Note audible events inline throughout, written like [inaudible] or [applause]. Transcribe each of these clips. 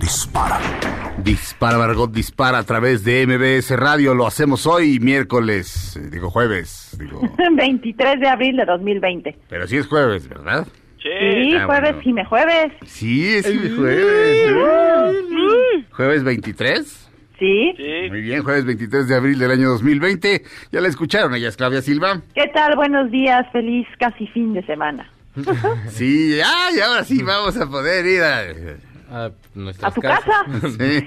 dispara. Dispara, Margot, dispara a través de MBS Radio. Lo hacemos hoy, miércoles, eh, digo jueves, digo. [laughs] 23 de abril de 2020. Pero sí es jueves, ¿verdad? Sí, Ah, jueves, bueno. Jime Jueves. Sí, es jueves. ¿Jueves 23? Sí. Muy bien, jueves 23 de abril del año 2020. Ya la escucharon, ella es Claudia Silva. ¿Qué tal? Buenos días, feliz casi fin de semana. [laughs] Sí, ay, ahora sí vamos a poder ir a... a nuestras ¿A tu casas. casa? [laughs] Sí,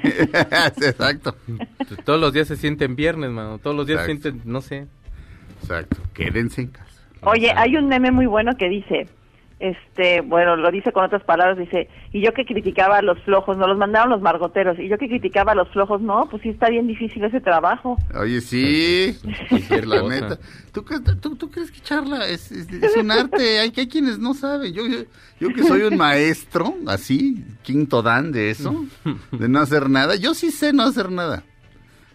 [laughs] exacto, Todos los días se sienten viernes, mano. Todos los días se Exacto. sienten, no sé. exacto. Quédense en casa. Oye, hay un meme muy bueno que dice, este, bueno, lo dice con otras palabras, dice, y yo que criticaba a los flojos, no los mandaron los margoteros, y yo que criticaba a los flojos, no, pues sí está bien difícil ese trabajo. Oye, sí, [laughs] la neta. ¿Tú, tú, tú crees que charla es, es- es un arte? [laughs] Hay, hay quienes no saben. Yo, yo, yo que soy un maestro, así, quinto dan de eso, [laughs] de no hacer nada. Yo sí sé no hacer nada.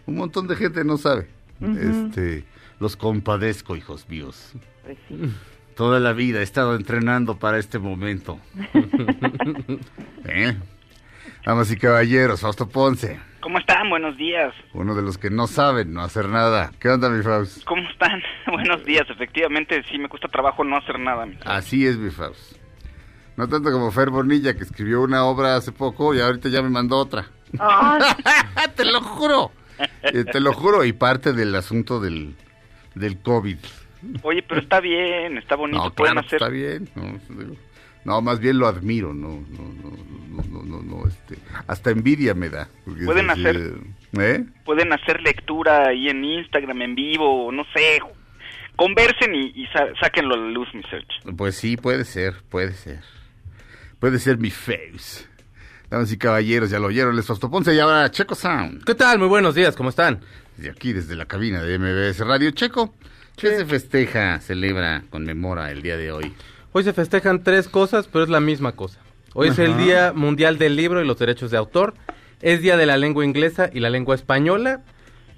Un montón de gente no sabe. Este, los compadezco, hijos míos. Pues sí. Toda la vida he estado entrenando para este momento. [laughs] ¿Eh? Damas y caballeros, Fausto Ponce, ¿Cómo están? Buenos días. uno de los que no saben no hacer nada. ¿Qué onda, mi Faust? ¿Cómo están? [laughs] Buenos días. Efectivamente, sí me cuesta trabajo no hacer nada. mi- Así es, mi Faust. No tanto como Fer Bonilla, que escribió una obra hace poco y ahorita ya me mandó otra. Ay, [laughs] te lo juro. Eh, te lo juro. Y parte del asunto del, del COVID. Oye, pero está bien, está bonito. No, Pueden claro, hacer. está bien. No, digo, no, más bien lo admiro. No, no, no, no, no, no, no, este, hasta envidia me da. Pueden así hacer- ¿Eh? Pueden hacer lectura ahí en Instagram en vivo, no sé. Conversen y, y sa- sáquenlo a la luz, mi search. Pues sí, puede ser, puede ser. Puede ser mi face. Damas y caballeros, ya lo oyeron, les Fausto Ponce y ahora Checo Sound. ¿Qué tal? Muy buenos días, ¿cómo están? De aquí, desde la cabina de MBS Radio Checo. ¿Qué se festeja, celebra, conmemora el día de hoy? Hoy se festejan tres cosas, pero es la misma cosa. Hoy es el Día Mundial del Libro y los Derechos de Autor. Es Día de la Lengua Inglesa y la Lengua Española.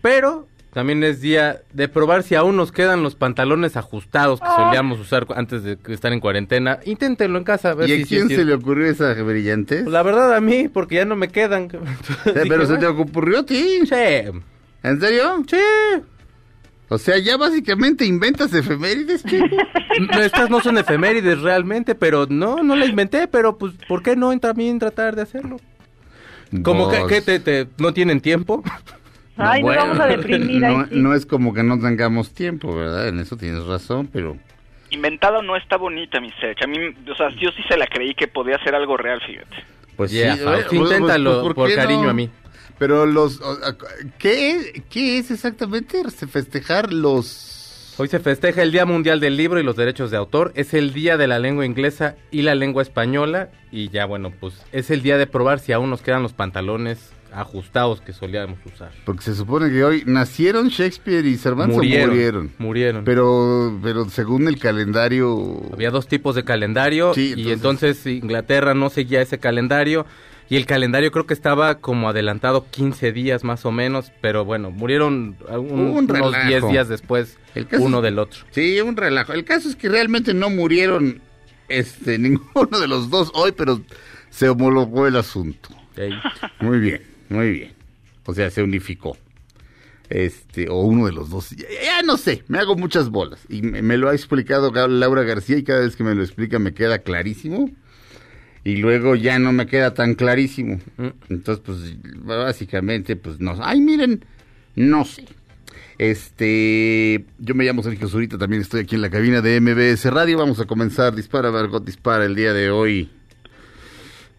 Pero también es día de probar si aún nos quedan los pantalones ajustados que solíamos usar antes de estar en cuarentena. Inténtenlo en casa. A ver ¿Y a si quién se le ocurrió esa brillante? Pues la verdad a mí, porque ya no me quedan. [laughs] Eh, Pero se te ocurrió a ti. Sí, ¿En serio? sí. O sea, ya básicamente inventas efemérides. [laughs] No, Estas no son efemérides realmente, pero no, no la inventé, pero pues, ¿por qué no en- también tratar de hacerlo? Como que, que te, te- no tienen tiempo. [laughs] ay, bueno, nos vamos a deprimir ahí No, sí. no es como que no tengamos tiempo, ¿verdad? En eso tienes razón, pero... Inventado no está bonita, mi search. A mí, o sea, yo sí se la creí que podía ser algo real, fíjate. Pues Yeah, sí, eh, pues, inténtalo pues, por cariño no? a mí. Pero los... ¿Qué, ¿Qué es exactamente festejar los... Hoy se festeja el Día Mundial del Libro y los Derechos de Autor. Es el Día de la Lengua Inglesa y la Lengua Española. Y ya, bueno, pues es el día de probar si aún nos quedan los pantalones ajustados que solíamos usar. Porque se supone que hoy nacieron Shakespeare y Cervantes o Murieron. murieron. Murieron. Pero, pero según el calendario... Había dos tipos de calendario Sí, y entonces- entonces Inglaterra no seguía ese calendario y el calendario creo que estaba como adelantado 15 días más o menos, pero bueno, murieron un- un unos relajo. 10 días después El uno es- del otro. Sí, un relajo. El caso es que realmente no murieron este [laughs] ninguno de los dos hoy, pero se homologó el asunto. Muy bien, muy bien. O sea, se unificó. Este, o uno de los dos. Ya, ya no sé, me hago muchas bolas. Y me, me lo ha explicado Laura García y cada vez que me lo explica me queda clarísimo. Y luego ya no me queda tan clarísimo. Mm. Entonces, pues, básicamente, pues no. Ay, miren, no sé. Este, yo me llamo Sergio Zurita, también estoy aquí en la cabina de MBS Radio. Vamos a comenzar Dispara, Margot Dispara el día de hoy.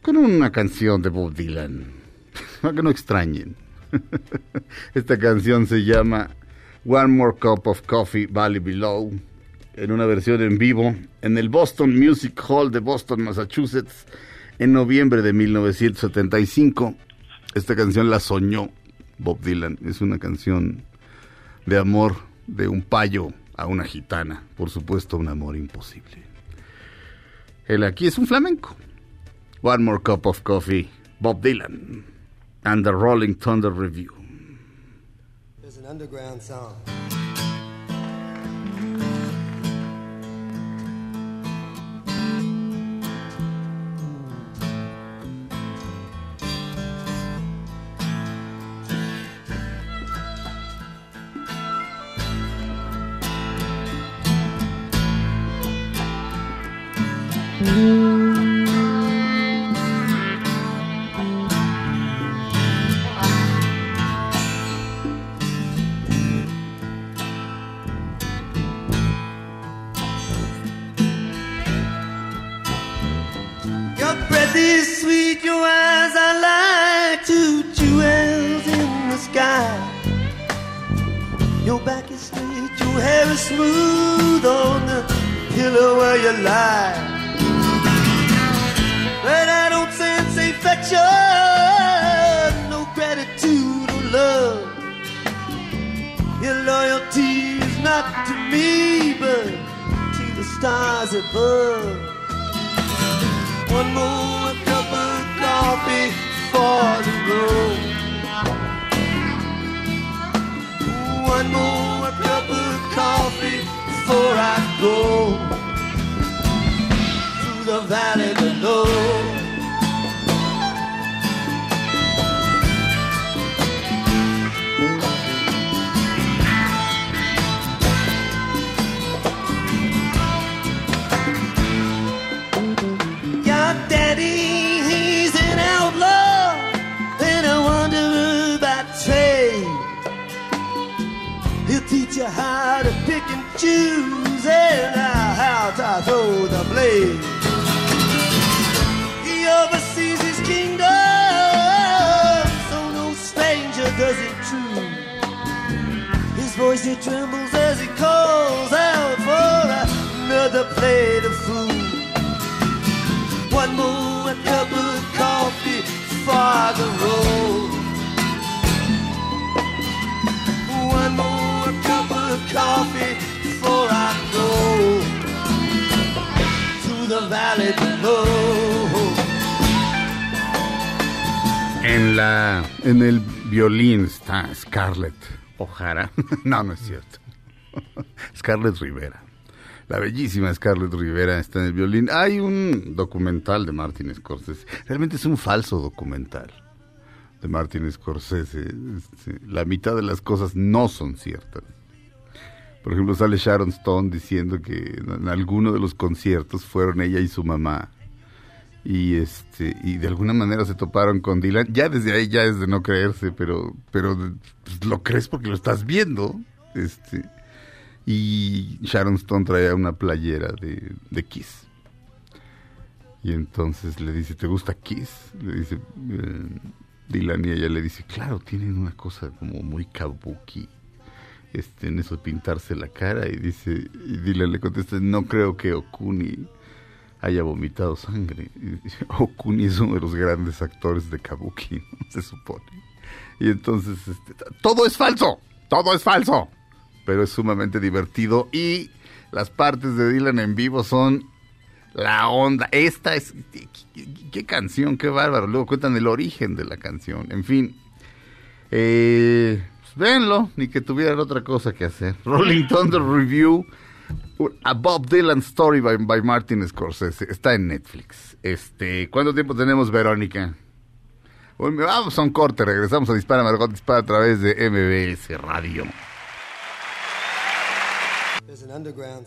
con una canción de Bob Dylan, [laughs] para que no extrañen. [laughs] Esta canción se llama One More Cup of Coffee Valley Below, en una versión en vivo en el Boston Music Hall de Boston, Massachusetts, en noviembre de 1975. Esta canción la soñó Bob Dylan. Es una canción de amor de un payo a una gitana. Por supuesto, un amor imposible. El aquí es un flamenco. One More Cup of Coffee, Bob Dylan, and the Rolling Thunder Review. There's an underground song. True. His voice it trembles as he calls out for another plate of food. One more cup of coffee for the road. One more cup of coffee before I go to the valley below. En la en el violín está Scarlett O'Hara. [laughs] no, no es cierto. [laughs] Scarlett Rivera. La bellísima Scarlett Rivera está en el violín. Hay un documental de Martin Scorsese. Realmente es un falso documental de Martin Scorsese. Este, La mitad de las cosas no son ciertas. Por ejemplo, sale Sharon Stone diciendo que en alguno de los conciertos fueron ella y su mamá. Y este y de alguna manera se toparon con Dylan. Ya desde ahí ya es de no creerse, pero pero pues, lo crees porque lo estás viendo. Este y Sharon Stone traía una playera de, Kiss. Y entonces le dice, ¿te gusta Kiss? Le dice eh, Dylan y ella le dice, claro, tienen una cosa como muy kabuki. Este, en eso de pintarse la cara y dice y Dylan le contesta no creo que Okuni haya vomitado sangre [laughs] Okuni es uno de los grandes actores de kabuki [laughs] se supone y entonces este, todo es falso todo es falso pero es sumamente divertido y las partes de Dylan en vivo son la onda. Esta es. ¿Qué, qué- qué canción? Qué bárbaro. Luego cuentan el origen de la canción. En fin. Eh, pues véanlo, ni que tuvieran otra cosa que hacer. Rolling Thunder Review. A Bob Dylan Story by, by Martin Scorsese. Está en Netflix. Este, ¿Cuánto tiempo tenemos, Verónica? Vamos a un corte, regresamos a Dispara Margot Dispara a través de MBS Radio. There's an underground.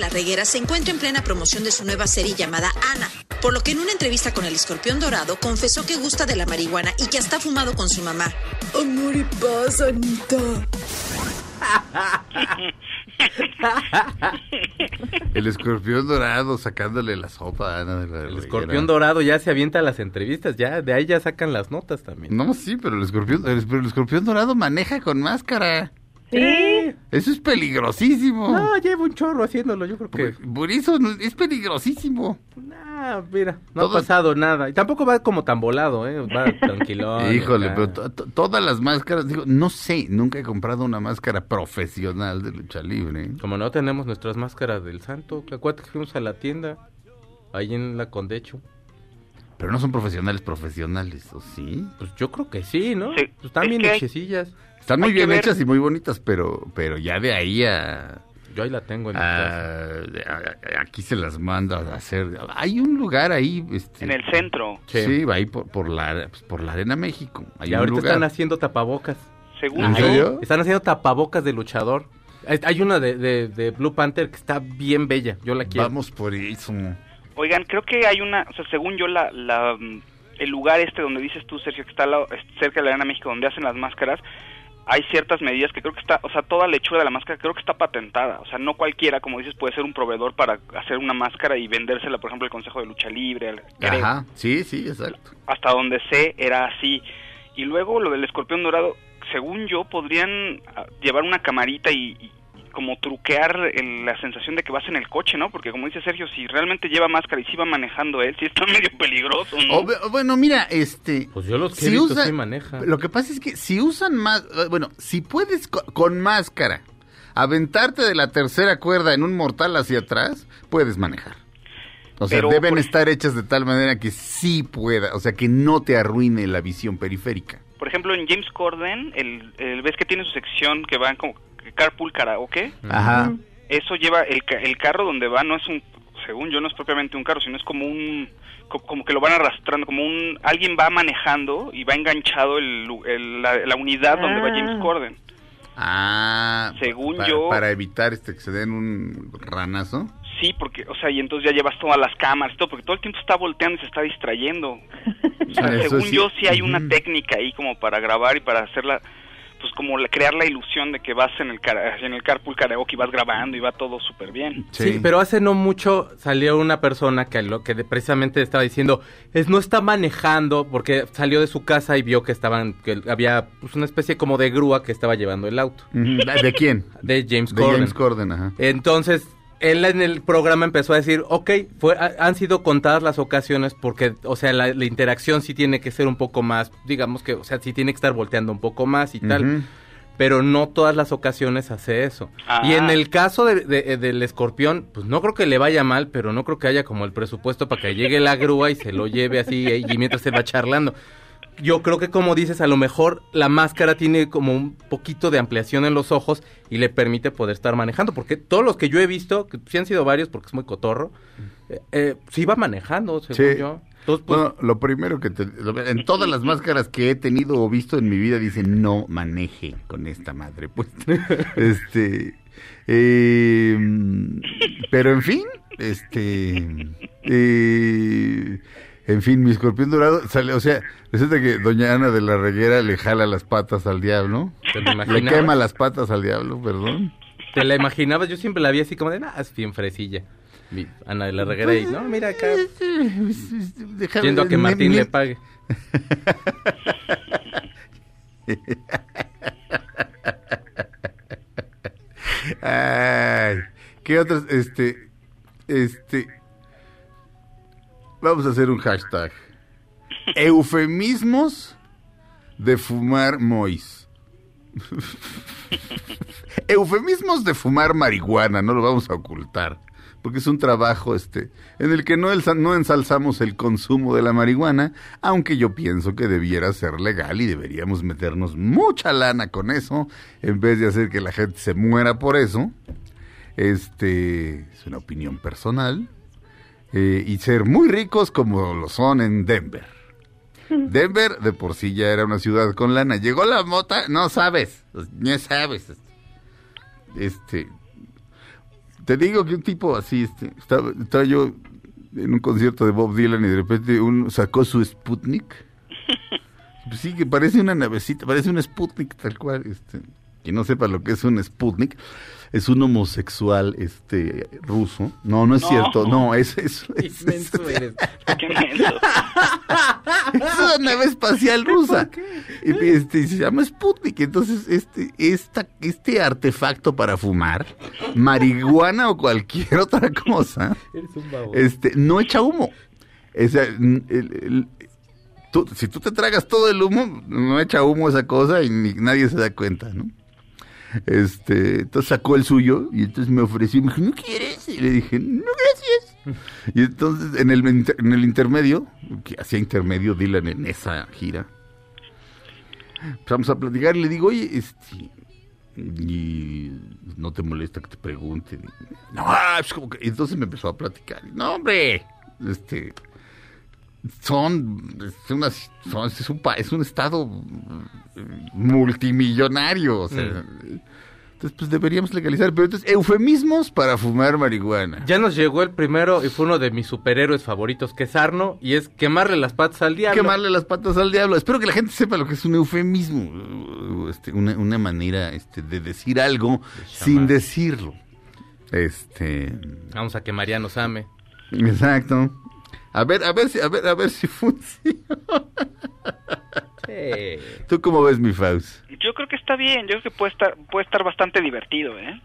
la Reguera se encuentra en plena promoción de su nueva serie llamada Ana, por lo que en una entrevista con el escorpión dorado confesó que gusta de la marihuana y que hasta ha fumado con su mamá. Amor y paz, Anita. El escorpión dorado sacándole la sopa a Ana de la El Reguera. escorpión dorado ya se avienta a las entrevistas, ya de ahí ya sacan las notas también. No, sí, pero el escorpión, el, pero el escorpión dorado maneja con máscara. Sí. Eso es peligrosísimo. No, llevo un chorro haciéndolo, yo creo que... Por, por eso es peligrosísimo. Ah, mira, no Todo- ha pasado nada. Y tampoco va como tan volado, ¿eh? Va [laughs] tranquilón. Híjole, acá. pero to- to- todas las máscaras, digo, no sé, nunca he comprado una máscara profesional de lucha libre. Como no tenemos nuestras máscaras del santo, acuérdate que fuimos a la tienda, ahí en la Condecho. Pero no son profesionales profesionales, ¿o sí? Pues yo creo que sí, ¿no? Sí, Pues están es bien que hay- hechecillas. Están muy bien ver- hechas y muy bonitas, pero, pero ya de ahí a, Yo ahí la tengo en mi casa. aquí se las manda a hacer. Hay un lugar ahí, este, En el centro, Sí. sí, ahí por, por la, pues, por la arena México. Hay Y un ahorita lugar. están haciendo tapabocas. según ¿En serio? Están haciendo tapabocas de luchador. Hay- una de, de- de Blue Panther que está bien bella. Yo la quiero. Vamos por eso. Oigan, creo que hay una, o sea, según yo, la, la, el lugar este donde dices tú, Sergio, que está cerca de la Arena México, donde hacen las máscaras, hay ciertas medidas que creo que está, o sea, toda la hechura de la máscara creo que está patentada. O sea, no cualquiera, como dices, puede ser un proveedor para hacer una máscara y vendérsela, por ejemplo, al Consejo de Lucha Libre, al-. Ajá, sí, sí, exacto. hasta donde sé era así. Y luego lo del escorpión dorado, según yo, podrían ah, llevar una camarita y, y como truquear el- la sensación de que vas en el coche, ¿no? Porque como dice Sergio, si realmente lleva máscara y si va manejando él, sí está [laughs] medio peligroso, ¿no? O bueno, mira, este... Pues yo los que he si visto usa- sí maneja. Lo que pasa es que si usan más, eh, bueno, si puedes co- con máscara aventarte de la tercera cuerda en un mortal hacia atrás, puedes manejar. O sea, Pero, deben estar hechas de tal manera que sí pueda, o sea, que no te arruine la visión periférica. Por ejemplo, en James Corden, el, el- ves que tiene su sección que van como carpool karaoke, Ajá. eso lleva el, ca- el carro donde va no es un según yo no es propiamente un carro sino es como un co- como que lo van arrastrando como un alguien va manejando y va enganchado el, la, la unidad donde va Ah. James Corden Ah, Según yo- Para evitar este que se den un ranazo. sí porque o sea y entonces ya llevas todas las cámaras y todo porque todo el tiempo está volteando y se está distrayendo O sea, según sí. yo sí hay una técnica ahí como para grabar y para hacerla pues como la- crear la ilusión de que vas en el cara- en el carpool karaoke y vas grabando y va todo súper bien Sí. pero hace no mucho salió una persona que lo que de- precisamente estaba diciendo es no está manejando porque salió de su casa y vio que estaban que había pues, una especie como de grúa que estaba llevando el auto. ¿De quién? de James De Corden. James Corden, ajá. Entonces él en el programa empezó a decir, ok, fue, ha- han sido contadas las ocasiones porque, o sea, la, la interacción sí tiene que ser un poco más, digamos que, o sea, sí tiene que estar volteando un poco más y tal pero no todas las ocasiones hace eso. Ah. Y en el caso de- de- del escorpión, pues no creo que le vaya mal, pero no creo que haya como el presupuesto para que llegue la grúa y se lo lleve así eh, y mientras se va charlando. Yo creo que como dices, a lo mejor la máscara tiene como un poquito de ampliación en los ojos y le permite poder estar manejando, porque todos los que yo he visto, que sí han sido varios porque es muy cotorro, eh, eh, sí va manejando, según Sí. yo. Entonces, pues, Bueno, lo primero que te- lo- en todas las máscaras que he tenido o visto en mi vida dicen no maneje con esta madre [laughs] pues este eh, pero en fin este eh, en fin mi escorpión dorado sale o sea resulta que doña Ana de la Reguera le jala las patas al diablo ¿te lo le quema las patas al diablo perdón ¿Te la imaginabas? Yo siempre la vi así como de, ah, es bien fresilla. Mi Ana de la Reguera y, no, mira acá, Déjame- yendo a que Martín le pague. [laughs] Ay, ¿qué otros? Este, este, vamos a hacer un hashtag. Eufemismos de fumar mois. [laughs] Eufemismos de fumar marihuana, no lo vamos a ocultar. porque es un trabajo este en el que no, no ensalzamos el consumo de la marihuana, aunque yo pienso que debiera ser legal y deberíamos meternos mucha lana con eso, en vez de hacer que la gente se muera por eso. Este es una opinión personal. Eh, y ser muy ricos como lo son en Denver. [laughs] Denver de por sí ya era una ciudad con lana. Llegó la mota, no sabes, no sabes. Este, te digo que un tipo así, este, estaba, estaba yo en un concierto de Bob Dylan y de repente uno sacó su Sputnik. [laughs] Pues sí, que parece una navecita, parece un Sputnik tal cual. Este, que no sepa lo que es un Sputnik, es un homosexual este ruso. No, no es No. cierto, no, es, es, [laughs] es- Inmenso eres. [laughs] Es una nave espacial rusa. Y, este, se llama Sputnik. Entonces, este, esta, este artefacto para fumar, marihuana o cualquier [laughs] otra cosa, Eres un baboso. este, no echa humo. O sea, n- el- el- tú- si tú te tragas todo el humo, no echa humo esa cosa y ni, nadie se da cuenta, ¿no? Este, entonces sacó el suyo y entonces me ofreció y me dijo, ¿no quieres? Y le dije, no, gracias. [laughs] Y entonces en el, en el intermedio, que hacía intermedio Dylan en esa gira, empezamos a platicar y le digo, oye, este, y no te molesta que te pregunte. No, ah, pues como que... y entonces me empezó a platicar. No, hombre, este, son, es, una- son- es un, es un estado mm, multimillonario. O sea, Entonces, pues deberíamos legalizar. Pero entonces, eufemismos para fumar marihuana. Ya nos llegó el primero y fue uno de mis superhéroes favoritos, que es Arno, y es quemarle las patas al diablo. quemarle las patas al diablo. Espero que la gente sepa lo que es un eufemismo, este, una, una manera este, de decir algo sin decirlo. Este, Vamos a que María nos ame. exacto. A ver, a ver si, a ver, a ver si [laughs] funciona. ¿Tú cómo ves mi Faust? Yo creo que está bien, yo creo que puede estar, puede estar bastante divertido, ¿eh?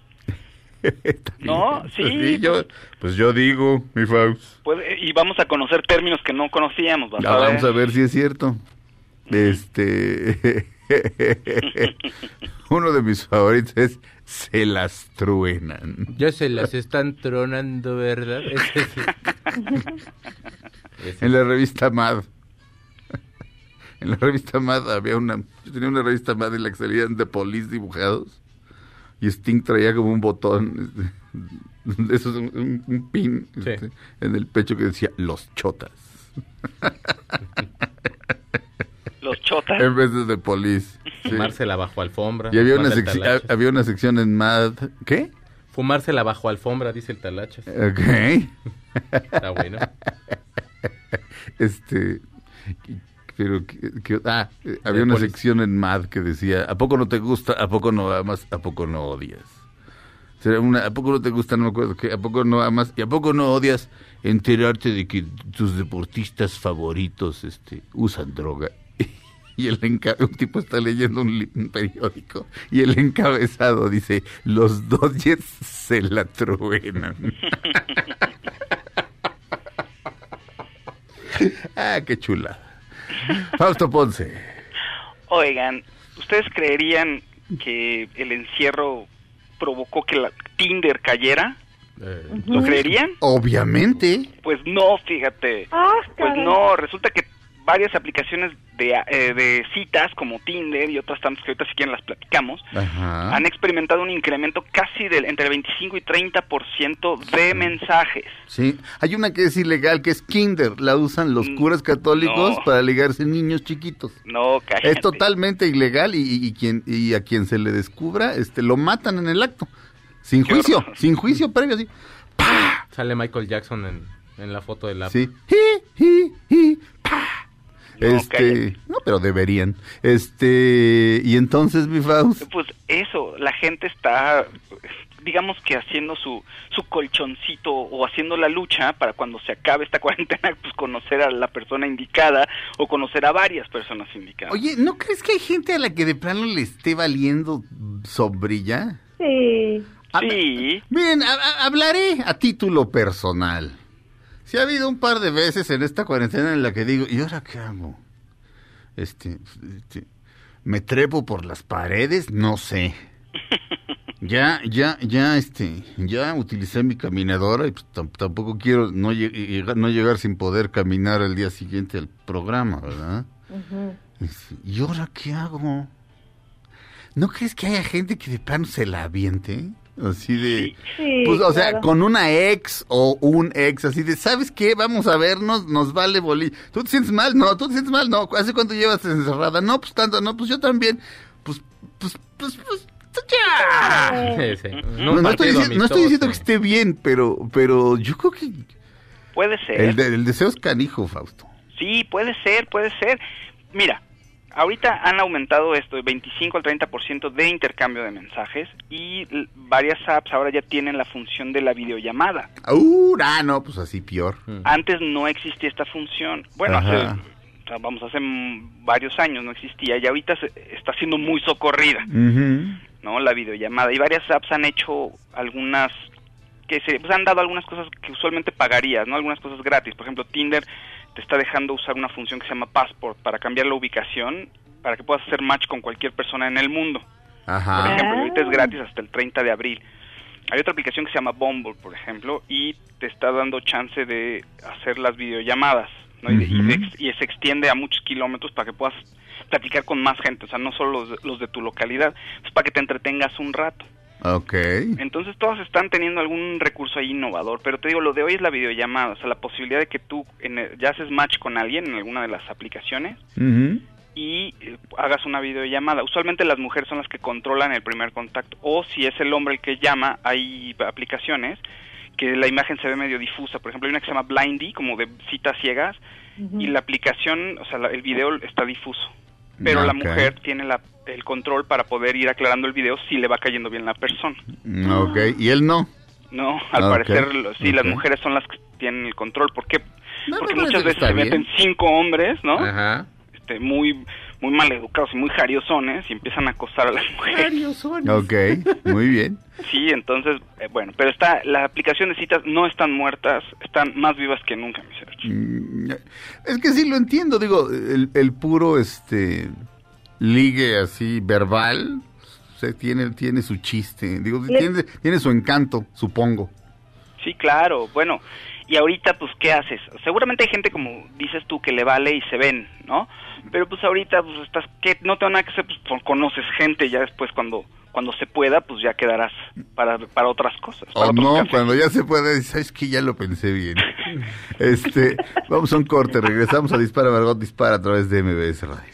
[laughs] No, sí. Pues yo, pues yo digo, mi Faust. Puede- y vamos a conocer términos que no conocíamos. vas Ya a ver. vamos a ver si es cierto. Este. [laughs] Uno de mis favoritos es Se las truenan. Ya se las están tronando, ¿verdad? En la revista Mad. [laughs] En la revista Mad había una. Yo tenía una revista Mad en la que salían de polis dibujados. Y Sting traía como un botón. este, [laughs] Eso es un, un- un pin Sí. este, en el pecho que decía Los Chotas. [laughs] Los chotas. En vez de The Police. Sí. Fumársela bajo alfombra. Y había una, había una sección en Mad. ¿Qué? Fumársela bajo alfombra, dice el talachas. Ok. Está bueno. [laughs] Este. Pero, que- que- ah, eh, había De una sección en Mad que decía: ¿A poco no te gusta? ¿A poco no amas? ¿A poco no odias? Una, ¿A poco no te gusta? No me acuerdo. ¿qué? ¿A poco no amas? ¿Y a poco no odias enterarte de que tus deportistas favoritos este, usan droga? [laughs] Y el un tipo está leyendo un periódico y el encabezado dice, los Dodgers se la truenan. [laughs] [laughs] ah, qué chula. Fausto Ponce. Oigan, ¿ustedes creerían que el encierro provocó que la Tinder cayera? Eh, ¿Lo creerían? Obviamente. Pues no, fíjate. Ah, Pues no, resulta que varias aplicaciones de, eh, de citas como Tinder y otras tantas que ahorita si quieren las platicamos, Ajá. han experimentado un incremento casi del entre 25 y 30% de mensajes. Sí, hay una que es ilegal, que es Kinder. La usan los Mm, curas católicos no. para ligarse niños chiquitos. No, cállate. Es totalmente ilegal y, y- y quien, y a quien se le descubra, este, lo matan en el acto. Sin Qué juicio, horror. sin juicio previo, así. Sale Michael Jackson en, en la foto de la... Sí. Ji, ji, ji, pa. No, este, cállate. no, pero deberían. Este, y entonces, mi Faust. Pues eso, la gente está, digamos que haciendo su, su colchoncito o haciendo la lucha para cuando se acabe esta [laughs] cuarentena, pues conocer a la persona indicada o conocer a varias personas indicadas. Oye, ¿no crees que hay gente a la que de plano le esté valiendo sombrilla? Sí. A- Sí, Miren, a- a- hablaré a título personal. Si ha habido un par de veces en esta cuarentena en la que digo, ¿y ahora qué hago? Este, este, ¿me trepo por las paredes? No sé. [laughs] Ya, ya, ya, este, ya utilicé mi caminadora y pues, tam- tampoco quiero no, lle- llegar, no llegar sin poder caminar al día siguiente al programa, ¿verdad? Este, ¿Y ahora qué hago? ¿No crees que haya gente que de plano se la aviente? Así de... Sí, Pues, o sea, con una ex o un ex, así de, ¿sabes qué? Vamos a vernos, nos vale boli. ¿Tú te sientes mal? No, ¿tú te sientes mal? No, ¿hace cuánto llevas encerrada? No, pues tanto, no, pues yo también. Pues, pues, pues, pues, ya. Sí, sí. No, no estoy, no estoy diciendo que esté bien, pero, pero yo creo que Puede ser. el, de- el deseo es canijo, Fausto. Sí, puede ser, puede ser. Mira, ahorita han aumentado esto de 25 al 30% de intercambio de mensajes y varias apps ahora ya tienen la función de la videollamada. Uh, ah, no, pues así peor. Antes no existía esta función. Bueno, hace, o sea, vamos, hace varios años no existía y ahorita se- está siendo muy socorrida. ¿no? La videollamada. Y varias apps han hecho algunas que se pues, han dado algunas cosas que usualmente pagarías, ¿no? Algunas cosas gratis. Por ejemplo, Tinder te está dejando usar una función que se llama Passport para cambiar la ubicación para que puedas hacer match con cualquier persona en el mundo. Por ejemplo, ahorita es gratis hasta el 30 de abril. Hay otra aplicación que se llama Bumble, por ejemplo, y te está dando chance de hacer las videollamadas, ¿no? Y, de- y y se extiende a muchos kilómetros para que puedas platicar con más gente, o sea, no solo los, de- los de tu localidad, es para que te entretengas un rato. Ok. Entonces todas están teniendo algún recurso ahí innovador, pero te digo, lo de hoy es la videollamada, o sea, la posibilidad de que tú en el- ya haces match con alguien en alguna de las aplicaciones y eh, hagas una videollamada. Usualmente las mujeres son las que controlan el primer contacto. O si es el hombre el que llama, hay aplicaciones que la imagen se ve medio difusa. Por ejemplo, hay una que se llama Blindy, como de citas ciegas, y la aplicación, o sea, la- el video está difuso. Pero la mujer tiene la- el control para poder ir aclarando el video si le va cayendo bien la persona. Mm, Ok, y él no. No, al Ok, parecer lo- sí, las mujeres son las que tienen el control. ¿Por qué? No, Porque muchas veces se bien. meten cinco hombres, ¿no? Ajá. este, muy muy mal educados y muy jariosones y empiezan a acosar a las [laughs] mujeres. Ok, muy bien. Sí, entonces, eh, bueno, pero está la aplicación de citas no están muertas, están más vivas que nunca, mi Sergio. Mm, Es que sí lo entiendo, digo, el, el puro este ligue así verbal se tiene tiene su chiste, digo, Le- tiene, tiene su encanto, supongo. Sí, claro, bueno, y ahorita pues ¿qué haces? Seguramente hay gente como dices tú que le vale y se ven, ¿no? Pero pues ahorita pues estás que no te van a que hacer, pues con- conoces gente ya después cuando cuando se pueda pues ya quedarás para para otras cosas. para O otros no, cuando ya se puede, sabes que ya lo pensé bien. [laughs] Este, vamos a un corte, regresamos a Dispara Margot Dispara a través de MBS Radio.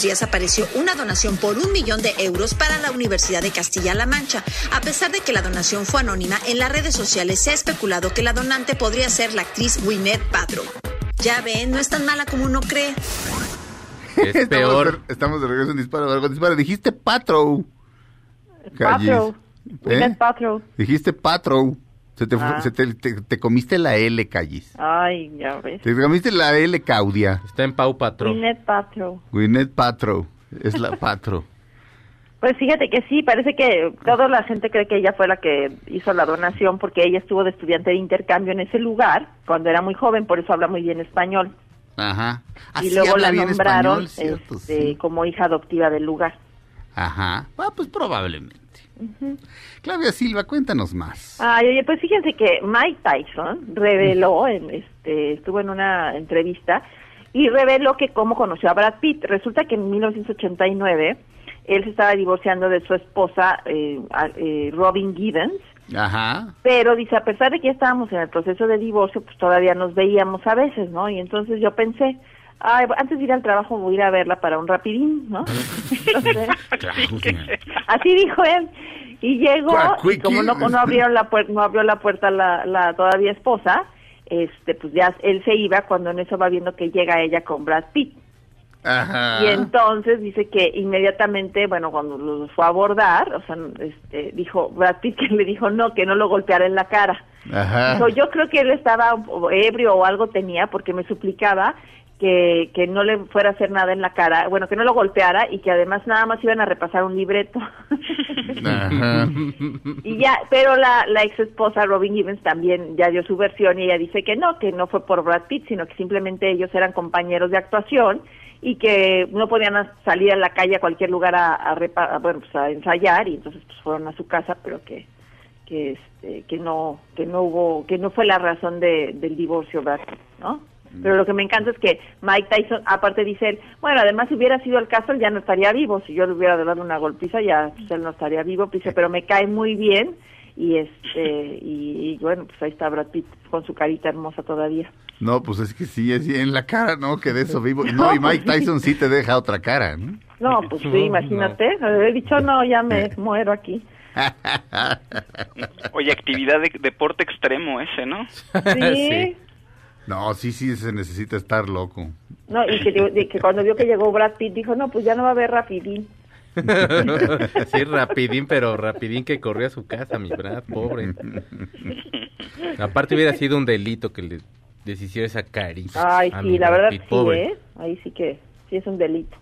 Días apareció una donación por un millón de euros para la Universidad de Castilla-La Mancha. A pesar de que la donación fue anónima, en las redes sociales se ha especulado que la donante podría ser la actriz Gwyneth Paltrow. Ya ven, no es tan mala como uno cree. Es [laughs] Estamos peor. de- Estamos de regreso en Dispara Margot Dispara. Dijiste Patrow. Patrow. ¿Eh? Dijiste Patrow. Se te, Ah. se te, te- te comiste la L, Calles. Ay, ya ves. Te comiste la L, Caudia. Está en Pau Patrón. Gwyneth Paltrow. Gwyneth Patrow. Es la [laughs] Patro. Pues fíjate que sí, parece que toda la gente cree que ella fue la que hizo la donación porque ella estuvo de estudiante de intercambio en ese lugar cuando era muy joven, por eso habla muy bien español. Ajá. y Así luego habla la nombraron español, ¿cierto? este, Sí. como hija adoptiva del lugar. Ajá. Ah, pues probablemente. Claudia Silva, cuéntanos más. Ay, oye, pues fíjense que Mike Tyson reveló, en, este, estuvo en una entrevista y reveló que cómo conoció a Brad Pitt. Resulta que en 1989 él se estaba divorciando de su esposa eh, eh, Robin Gibbons, Ajá. pero dice, a pesar de que ya estábamos en el proceso de divorcio, pues todavía nos veíamos a veces, ¿no? Y entonces yo pensé, ay, antes de ir al trabajo voy a ir a verla para un rapidín, ¿no? [laughs] Entonces. Así dijo él. Y llegó, y como no, quickie. no abrieron la puerta, no abrió la puerta la, la todavía esposa, este, pues ya él se iba cuando en eso va viendo que llega ella con Brad Pitt. Ajá. Y entonces dice que inmediatamente, bueno, cuando los fue a abordar, o sea, este, dijo Brad Pitt que le dijo no, que no lo golpeara en la cara. Ajá. Dijo, yo creo que él estaba ebrio o algo tenía porque me suplicaba que, que no le fuera a hacer nada en la cara, bueno, que no lo golpeara y que además nada más iban a repasar un libreto. [laughs] Ajá. [laughs] y ya, pero la, la ex esposa Robin Givens también ya dio su versión y ella dice que no, que no fue por Brad Pitt, sino que simplemente ellos eran compañeros de actuación y que no podían salir a la calle a cualquier lugar a, a repa- a, bueno, pues a ensayar y entonces pues fueron a su casa, pero que que este, que no que no hubo que no fue la razón de, del divorcio Brad Pitt, ¿no? Pero lo que me encanta es que Mike Tyson, aparte dice él, bueno, además si hubiera sido el caso, él ya no estaría vivo. Si yo le hubiera dado una golpiza, ya pues, él no estaría vivo. Dice, pero me cae muy bien y este [laughs] y, y, bueno, pues ahí está Brad Pitt con su carita hermosa todavía. No, pues es que sí, es en la cara, ¿no? Que de eso vivo. [laughs] No, y Mike Tyson sí te deja otra cara, ¿no? No, pues sí, imagínate. He dicho, no, ya me [laughs] muero aquí. Oye, actividad de deporte extremo ese, ¿no? Sí. No, sí, sí, se necesita estar loco. No, y que, y que cuando vio que llegó Brad Pitt dijo, no, pues ya no va a haber rapidín. [laughs] sí, rapidín, pero rapidín que corrió a su casa, mi Brad, pobre. Aparte hubiera sido un delito que le deshiciera esa carita. Ay, a sí, la verdad Pitt, sí, pobre. ¿eh? Ahí sí que, sí es un delito.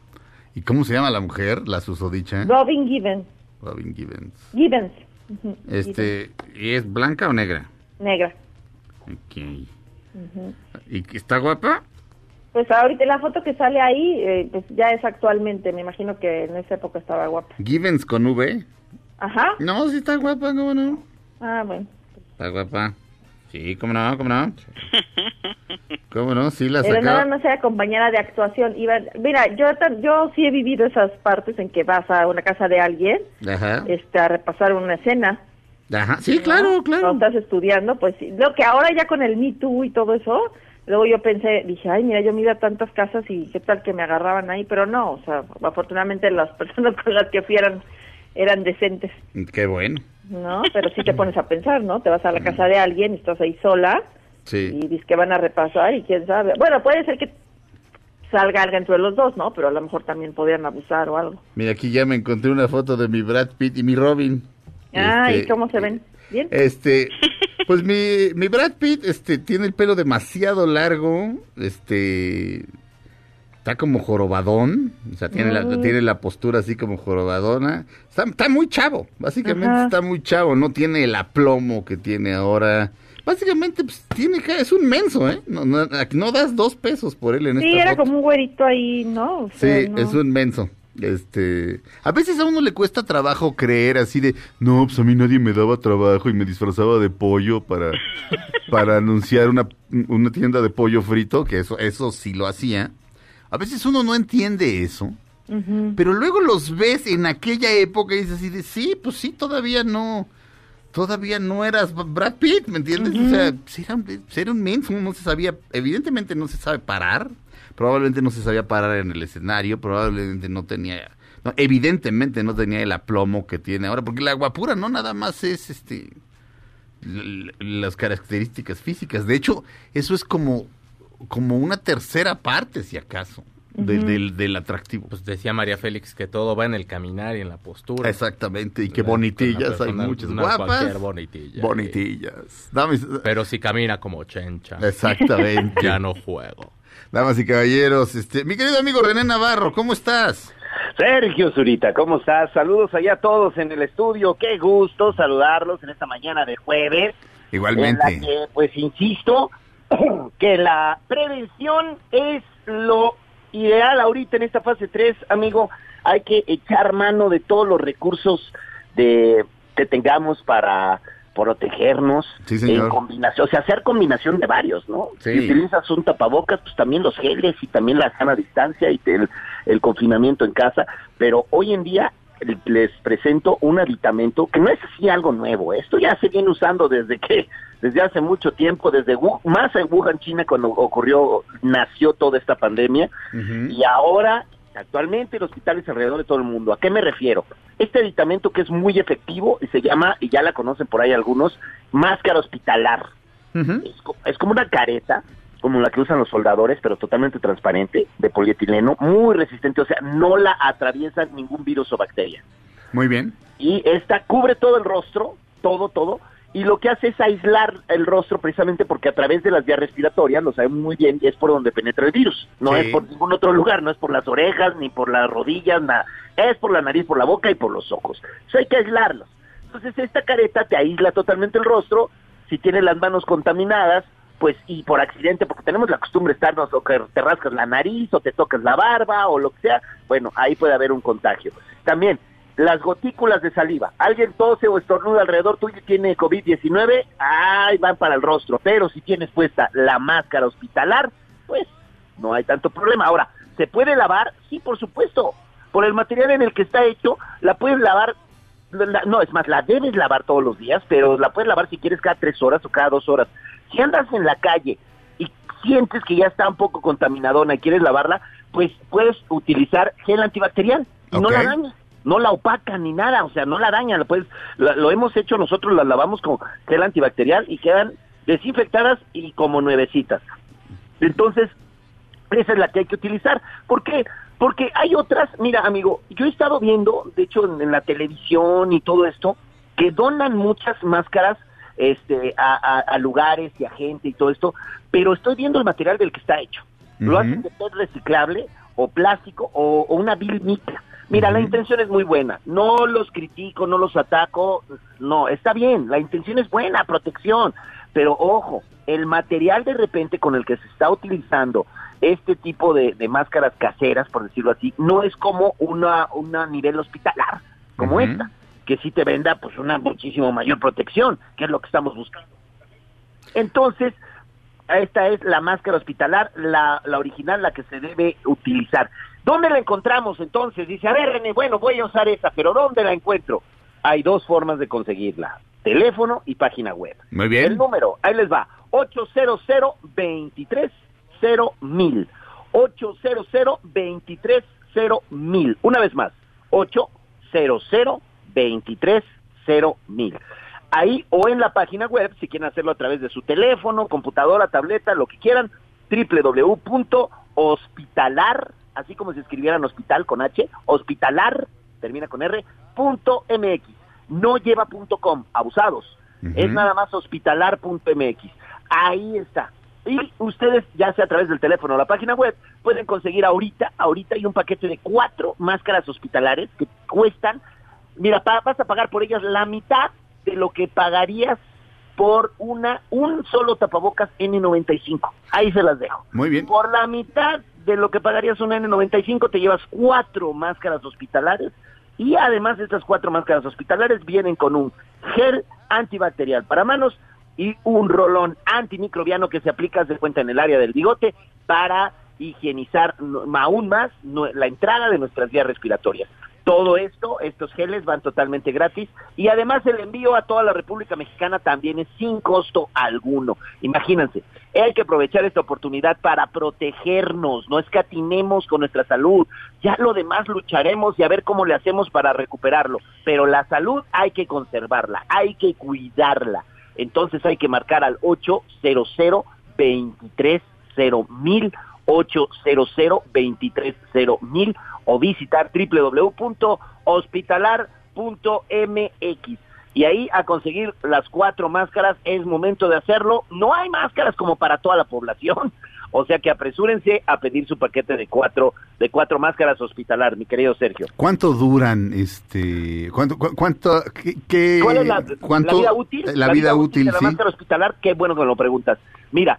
¿Y cómo se llama la mujer, la susodicha? Robin Givens. Robin Givens. Givens. Ujú, Givens. Este, ¿y es blanca o negra? Negra. Ok. Ujú. ¿Y que está guapa? Pues ahorita la foto que sale ahí, eh, pues ya es actualmente. Me imagino que en esa época estaba guapa. Givens con V. Ajá. No, sí está guapa, ¿cómo no? Ah, bueno. Está guapa. Sí, ¿cómo no? ¿Cómo no? [laughs] ¿Cómo no? Sí, la Pero nada sacaba. más era compañera de actuación. Iba, mira, yo yo sí he vivido esas partes en que vas a una casa de alguien Ajá. este, a repasar una escena. Ajá. Sí, claro, claro. Cuando estás estudiando, pues sí. Lo que ahora ya con el Me Too y todo eso, luego yo pensé, dije, ay, mira, yo me iba a tantas casas y qué tal que me agarraban ahí, pero no, o sea, afortunadamente las [laughs] personas con las que fui eran, eran decentes, Qué bueno. ¿no? Pero sí te pones a pensar, ¿no? Te vas a la casa de alguien y estás ahí sola Sí. y dices que van a repasar y quién sabe. Bueno, puede ser que salga algo entre los dos, ¿no? Pero a lo mejor también podrían abusar o algo. Mira, aquí ya me encontré una foto de mi Brad Pitt y mi Robin. Ah, ¿y Este, cómo se ven? ¿Bien? Este, [laughs] pues mi, mi Brad Pitt, este, tiene el pelo demasiado largo, este, está como jorobadón, o sea, tiene, la, Mm. tiene la postura así como jorobadona, está, está muy chavo, básicamente Ajá. está muy chavo, no tiene el aplomo que tiene ahora, básicamente, pues, tiene, es un menso, ¿eh? No, no, no das dos pesos por él en Sí, esta era foto. como un güerito ahí, ¿no? O sea, Sí, no. es un menso. Este, a veces a uno le cuesta trabajo creer así de, no, pues a mí nadie me daba trabajo y me disfrazaba de pollo para, para anunciar una, una tienda de pollo frito, que eso, eso sí lo hacía. A veces uno no entiende eso, pero luego los ves en aquella época y dices así de, sí, pues sí, todavía no, todavía no eras Brad Pitt, ¿me entiendes? O sea, era, un- era un menso, no se sabía, evidentemente no se sabe parar, probablemente no se sabía parar en el escenario, probablemente no tenía, no, evidentemente no tenía el aplomo que tiene ahora, porque la guapura no nada más es este las características físicas, de hecho, eso es como, como una tercera parte, si acaso, de- del, del atractivo. Pues decía María Félix que todo va en el caminar y en la postura. Exactamente, y que La- bonitillas, hay muchas guapas. cualquier bonitilla. Bonitillas. Damas, Pero si camina como chencha. exactamente. [laughs] Ya no juego. Damas y caballeros, este, mi querido amigo René Navarro, ¿cómo estás? Sergio Zurita, ¿cómo estás? Saludos allá a todos en el estudio. Qué gusto saludarlos en esta mañana de jueves. Igualmente. En la que, pues, insisto, [clears throat] que la prevención es lo ideal ahorita en esta fase 3, amigo. Hay que echar mano de todos los recursos de que tengamos para protegernos Sí, señor. en combinación, o sea, hacer combinación de varios, ¿no? Sí. Si utilizas un tapabocas, pues también los geles y también la sana distancia y el, el confinamiento en casa, pero hoy en día les presento un aditamento que no es así algo nuevo, esto ya se viene usando desde que, desde hace mucho tiempo, desde Wu- más en Wuhan, China, cuando ocurrió, nació toda esta pandemia, y ahora actualmente en hospitales alrededor de todo el mundo. ¿A qué me refiero? Este aditamento que es muy efectivo y se llama, y ya la conocen por ahí algunos, máscara hospitalar. es, co- es como una careta, como la que usan los soldadores, pero totalmente transparente, de polietileno, muy resistente, o sea, no la atraviesa ningún virus o bacteria. Muy bien. Y esta cubre todo el rostro, todo, todo, y lo que hace es aislar el rostro precisamente porque a través de las vías respiratorias, lo sabemos muy bien, es por donde penetra el virus, no Sí. es por ningún otro lugar, no es por las orejas, ni por las rodillas, nada, es por la nariz, por la boca y por los ojos. Eso hay que aislarlos. Entonces esta careta te aísla totalmente el rostro, si tienes las manos contaminadas, pues y por accidente, porque tenemos la costumbre de estarnos o que te rascas la nariz o te tocas la barba o lo que sea, bueno, ahí puede haber un contagio. También las gotículas de saliva. Alguien tose o estornuda alrededor tuyo y tiene COVID-19, ahí van para el rostro. Pero si tienes puesta la máscara hospitalar, pues no hay tanto problema. Ahora, ¿se puede lavar? Sí, por supuesto. Por el material en el que está hecho, la puedes lavar. la- no, es más, la debes lavar todos los días, pero la puedes lavar si quieres cada tres horas o cada dos horas. Si andas en la calle y sientes que ya está un poco contaminadona y quieres lavarla, pues puedes utilizar gel antibacterial y no la daña, no la opaca ni nada, o sea, no la daña, la puedes, la- lo hemos hecho nosotros, las lavamos con gel antibacterial y quedan desinfectadas y como nuevecitas. Entonces, esa es la que hay que utilizar. ¿Por qué? Porque hay otras, mira amigo, yo he estado viendo, de hecho en, en la televisión y todo esto, que donan muchas máscaras este, a, a- a lugares y a gente y todo esto, pero estoy viendo el material del que está hecho. Lo hacen de PET reciclable o plástico o, o una vil micra. Mira, la intención es muy buena. No los critico, no los ataco. No, está bien. La intención es buena, protección. Pero ojo, el material de repente con el que se está utilizando este tipo de, de máscaras caseras, por decirlo así, no es como una, una nivel hospitalar, como Ujú. esta, que sí te venda pues una muchísimo mayor protección, que es lo que estamos buscando. Entonces, esta es la máscara hospitalar, la, la original, la que se debe utilizar. ¿Dónde la encontramos entonces? Dice, a ver, René, bueno, voy a usar esa, pero ¿dónde la encuentro? Hay dos formas de conseguirla, teléfono y página web. Muy bien. El número, ahí les va, 800 23 mil 800 23 mil Una vez más, 800 23 mil Ahí o en la página web, si quieren hacerlo a través de su teléfono, computadora, tableta, lo que quieran, www.hospitalar, así como si escribieran hospital con H, hospitalar, termina con R, punto MX. No lleva punto com, abusados. Es nada más hospitalar.mx. Ahí está. Y ustedes, ya sea a través del teléfono o la página web, pueden conseguir ahorita, ahorita hay un paquete de cuatro máscaras hospitalares que cuestan, mira, pa- vas a pagar por ellas la mitad de lo que pagarías por una un solo tapabocas N95. Ahí se las dejo. Muy bien. Por la mitad de lo que pagarías un N95 te llevas cuatro máscaras hospitalares y además estas cuatro máscaras hospitalares vienen con un gel antibacterial para manos y un rolón antimicrobiano que se aplica de cuenta en el área del bigote para higienizar aún más la entrada de nuestras vías respiratorias. Todo esto, estos geles van totalmente gratis y además el envío a toda la República Mexicana también es sin costo alguno. Imagínense, hay que aprovechar esta oportunidad para protegernos, no escatimemos con nuestra salud. Ya lo demás lucharemos y a ver cómo le hacemos para recuperarlo. Pero la salud hay que conservarla, hay que cuidarla. Entonces hay que marcar al 800 230 mil 800 230 mil o visitar www.hospitalar.mx y ahí a conseguir las cuatro máscaras es momento de hacerlo. No hay máscaras como para toda la población, [laughs] o sea que apresúrense a pedir su paquete de cuatro de cuatro máscaras hospitalar, mi querido Sergio. ¿Cuánto duran, este, cuánto, cu- cuánto, qué, qué- ¿Cuál es la, cuánto- la vida útil? La, vida, útil, de la sí. máscara hospitalar, qué bueno que me lo preguntas. Mira,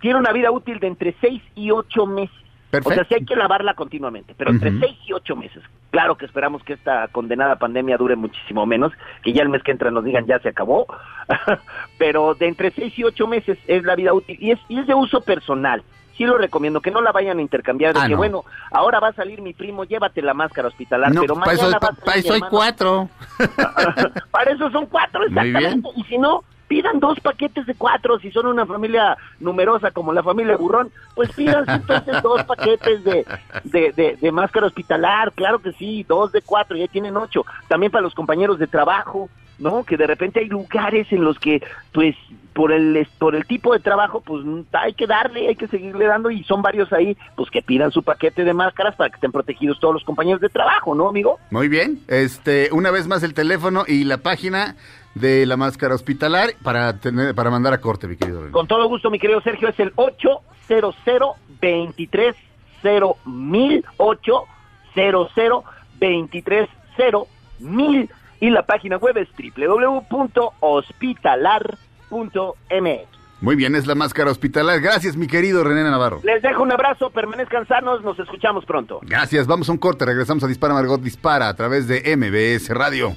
tiene una vida útil de entre 6 y 8 meses. O sea, sí hay que lavarla continuamente, pero entre. 6 y 8 meses. Claro que esperamos que esta condenada pandemia dure muchísimo menos, que ya el mes que entra nos digan ya se acabó, [laughs] pero de entre 6 y 8 meses es la vida útil y es, y es de uso personal. Sí lo recomiendo, que no la vayan a intercambiar, de Ah, que no. bueno, ahora va a salir mi primo, llévate la máscara hospitalar, No, pero para eso, mañana va pa- a salir para eso hay cuatro. [laughs] Para eso son cuatro, Muy bien. exactamente. Y si no, pidan dos paquetes de cuatro. Si son una familia numerosa como la familia Burrón, pues pidan [laughs] entonces dos paquetes de, de, de, de máscara hospitalar. Claro que sí, dos de cuatro, ya tienen ocho. También para los compañeros de trabajo. ¿no? Que de repente hay lugares en los que, pues, por el, por el tipo de trabajo, pues hay que darle, hay que seguirle dando y son varios ahí, pues que pidan su paquete de máscaras para que estén protegidos todos los compañeros de trabajo, ¿no, amigo? Muy bien. Este, una vez más el teléfono y la página de la máscara hospitalar para tener, para mandar a corte, mi querido. René. Con todo gusto, mi querido Sergio, es el 800 23 mil 800 23 mil y la página web es www.hospitalar.mx. Muy bien, es la máscara hospitalar. Gracias, mi querido René Navarro. Les dejo un abrazo, permanezcan sanos, nos escuchamos pronto. Gracias, vamos a un corte, regresamos a Dispara Margot Dispara a través de MBS Radio.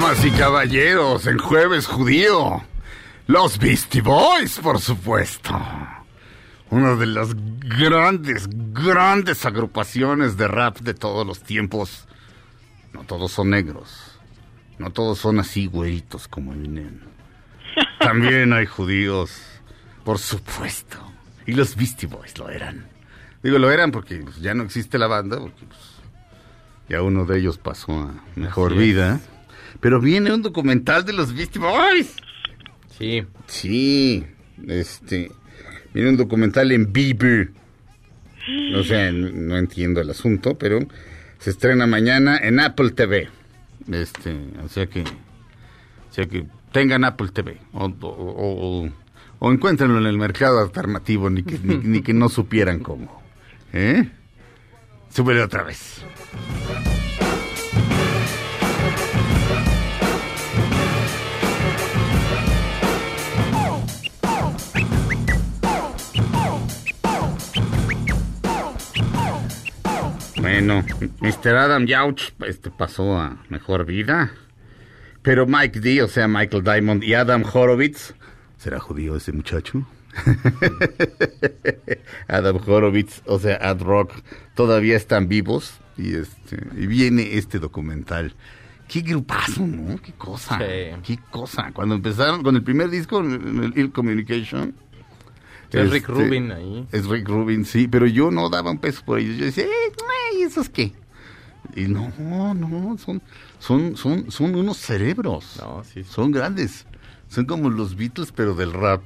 Damas y caballeros, en Jueves Judío, los Beastie Boys, por supuesto. Una de las grandes, grandes agrupaciones de rap de todos los tiempos. No todos son negros. No todos son así güeritos como Eminem. [laughs] También hay judíos, por supuesto. Y los Beastie Boys lo eran. Digo, lo eran porque pues, ya no existe la banda, porque pues, ya uno de ellos pasó a mejor Así es. Pero viene un documental de los Beastie Boys. Sí. Sí, este, viene un documental en Bieber. O sea, no, no entiendo el asunto, pero se estrena mañana en Apple TV. Este, o sea que, o sea que tengan Apple TV o, o, o- o encuéntrenlo en el mercado alternativo, ni que, ni, ni que no supieran cómo. ¿Eh? Súbele otra vez. Bueno, Mr. Adam Yauch este, pasó a mejor vida. Pero Mike D, o sea, Michael Diamond y Adam Horowitz. ¿Será judío ese muchacho? [laughs] Adam Horowitz, o sea, Ad Rock, todavía están vivos. Y, este, y viene este documental. Qué grupazo, ¿no? Qué cosa. Sí. Qué cosa. Cuando empezaron con el primer disco, el Ill Communication. Es Rick este, Rubin ahí. Es Rick Rubin, sí, pero yo no daba un peso por ellos. Yo decía, eh, güey, ¿esos qué? Y no, no, son, son, son, son unos cerebros. No, sí, sí. Son grandes. Son como los Beatles, pero del rap.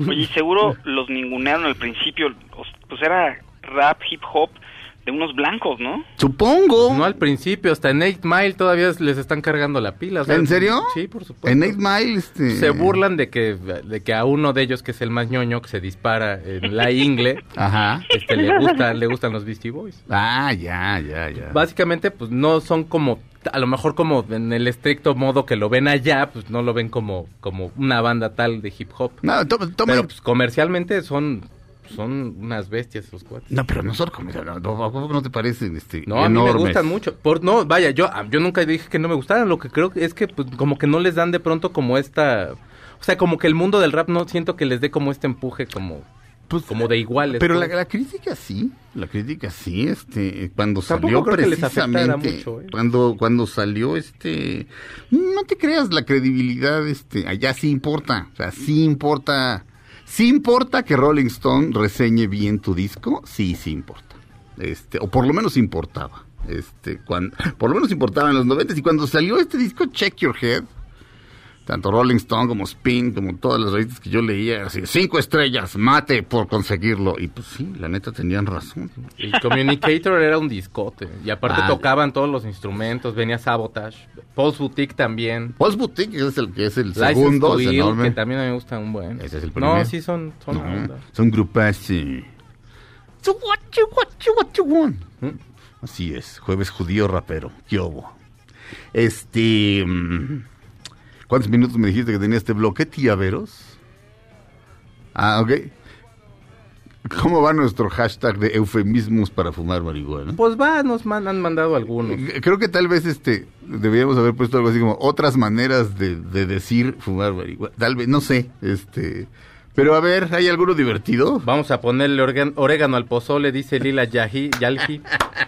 Oye, y seguro los ningunearon al principio. Pues era rap, hip hop de unos blancos, ¿no? Supongo. No al principio, hasta en 8 Mile todavía les están cargando la pila. o sea, ¿En serio? Sí, por supuesto. En Eight Mile, este... Se burlan de que, de que a uno de ellos, que es el más ñoño, que se dispara en la [laughs] ingle, Ajá. este, le, gusta, le gustan los Beastie Boys. Ah, ya, ya, ya. Básicamente, pues no son como, a lo mejor como en el estricto modo que lo ven allá, pues no lo ven como, como una banda tal de hip hop. No, to- toma- Pero pues comercialmente son, son unas bestias esos cuates. No, pero no son como... No, no, ¿a poco no te parecen este, No, a mí me gustan mucho. Por, no, vaya, yo, ah, yo nunca dije que no me gustaran. Lo que creo es que pues, como que no les dan de pronto como esta... O sea, como que el mundo del rap no siento que les dé como este empuje como... Pues, como de iguales. Pero la, la crítica sí, la crítica sí, este, cuando Tampoco salió creo que les afectara precisamente, mucho, ¿eh? cuando, cuando salió este, no te creas la credibilidad, este, allá sí importa, o sea, sí importa, sí importa que Rolling Stone reseñe bien tu disco, sí, sí importa, este, o por lo menos importaba, este, cuando, por lo menos importaba en los noventas. Y cuando salió este disco Check Your Head, tanto Rolling Stone como Spin, como todas las revistas que yo leía, así, cinco estrellas, mate por conseguirlo. Y pues sí, la neta tenían razón. El Communicator era un discote. Y aparte Ah. tocaban todos los instrumentos. Venía Sabotage. Pulse Boutique también. Pulse Boutique es el que es el License segundo, to es enorme. que también me gusta un buen. Ese es el primero. No, sí son, son No, onda. son grupas, sí. So what you, what you, what you want? ¿Mm? Así es, jueves judío rapero. ¿Qué hubo? Este... mm, ¿Cuántos minutos me dijiste que tenía este bloque, tiaveros? Ah, ok. ¿Cómo va nuestro hashtag de eufemismos para fumar marihuana? Pues va, nos man- han mandado algunos. Creo que tal vez este deberíamos haber puesto algo así como otras maneras de, de decir fumar marihuana. Tal vez, no sé, este... Pero a ver, ¿hay alguno divertido? Vamos a ponerle orégano al pozole, dice Lila Yahi, Yalji.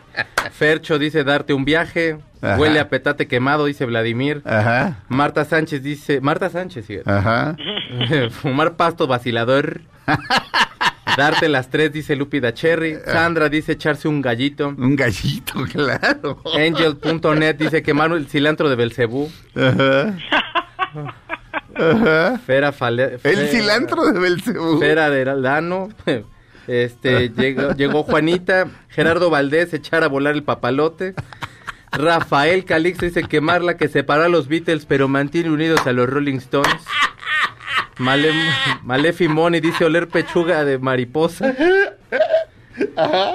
[laughs] Fercho dice darte un viaje. Ajá. Huele a petate quemado, dice Vladimir. Ajá, Marta Sánchez dice, Marta Sánchez, sí. ajá. [laughs] Fumar pasto vacilador. [laughs] Darte las tres, dice Lupida Cherry. Sandra dice echarse un gallito. Un gallito, claro. Angel.net dice quemar el cilantro de Belcebú. Ajá. Ajá. Fera Fale- El cilantro de Belcebú. Fera de Lano. [laughs] Este, llegó, llegó Juanita. Gerardo Valdés, echar a volar el papalote. Rafael Calixto dice quemar la que separa a los Beatles, pero mantiene unidos a los Rolling Stones. Male, Malefi Moni dice oler pechuga de mariposa.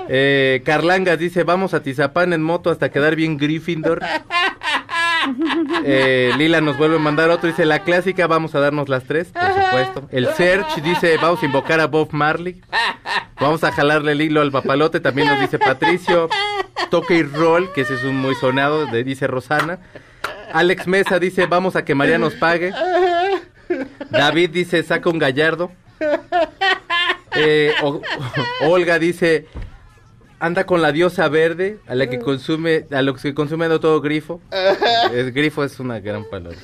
Eh, Carlangas dice vamos a Tizapán en moto hasta quedar bien Gryffindor. [laughs] Eh, Lila nos vuelve a mandar otro, dice la clásica, vamos a darnos las tres, por supuesto. El Search dice, vamos a invocar a Bob Marley. Vamos a jalarle el hilo al papalote, también nos dice Patricio. Toque y roll, que ese es un muy sonado, de- dice Rosana. Alex Mesa dice, vamos a que María nos pague. David dice, saca un gallardo. Eh, O- [laughs] Olga dice, anda con la diosa verde, a la que consume, a lo que consume de todo grifo. [laughs] El grifo es una gran palabra.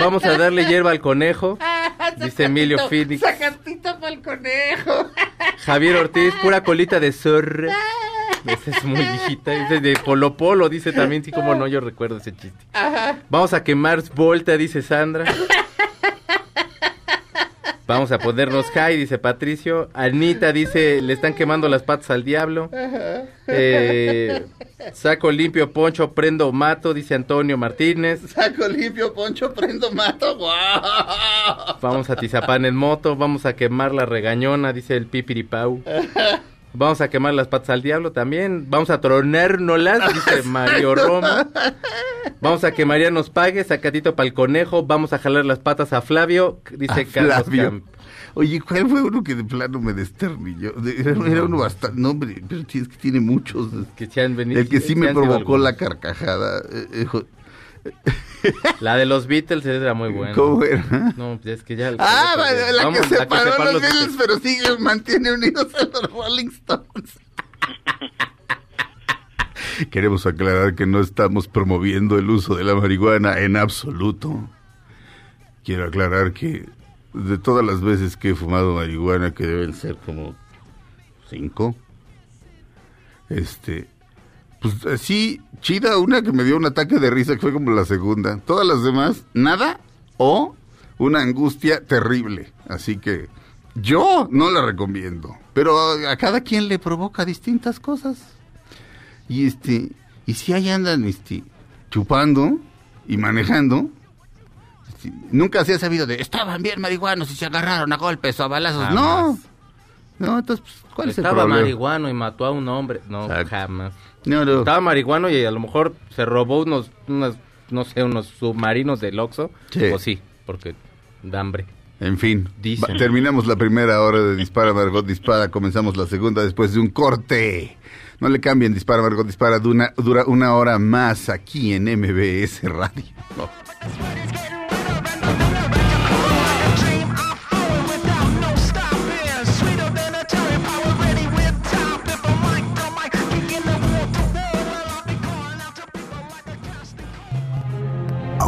Vamos a darle hierba al conejo, [laughs] dice Emilio Phoenix. Sacatito para el conejo. [laughs] Javier Ortiz, pura colita de zorra. Esa es muy viejita. Dice de Polo Polo, dice también, sí, como no, yo recuerdo ese chiste. Vamos a quemar Volta, dice Sandra. Vamos a ponernos high, dice Patricio. Anita dice, le están quemando las patas al diablo. Eh, saco limpio, poncho, prendo, mato, dice Antonio Martínez. Saco limpio, poncho, prendo, mato. Vamos a Tizapán en moto, vamos a quemar la regañona, dice el Pipiripau. [laughs] Vamos a quemar las patas al diablo también. Vamos a tronérnolas, [laughs] dice Mario Roma. Vamos a que María nos pague, sacatito para el conejo. Vamos a jalar las patas a Flavio, dice A Carlos Flavio. Camp. Oye, ¿cuál fue uno que de plano me desternilló? De- Era, era uno bastante... No, hombre, pero es que tiene muchos. Que se han venido. El que sí me provocó la carcajada. eh, eh, La de los Beatles era muy buena. ¿Cómo era? No, pues es que ya. Ah, la Vamos, que separó a los Beatles. Beatles, pero sigue, mantiene unidos a los Rolling Stones. [laughs] Queremos aclarar que no estamos promoviendo el uso de la marihuana en absoluto. Quiero aclarar que de todas las veces que he fumado marihuana, que deben ser como cinco, este, pues eh, sí, chida una que me dio un ataque de risa que fue como la segunda. Todas las demás, nada o una angustia terrible. Así que yo no la recomiendo. Pero a, a cada quien le provoca distintas cosas. Y este, y si ahí andan este, chupando y manejando, este, nunca se ha sabido de estaban bien marihuanos y se agarraron a golpes o a balazos. No. Jamás. No, entonces, pues, ¿cuál es el Estaba problema? marihuano y mató a un hombre. No, Exacto. jamás. No, no. Estaba marihuano y a lo mejor se robó unos, unas, no sé, unos submarinos del Oxxo. Sí. O sí, porque da hambre. En fin, Dicen. terminamos la primera hora de Dispara Margot Dispara, comenzamos la segunda después de un corte. No le cambien, Dispara Margot Dispara, dura, una hora más aquí en MBS Radio. No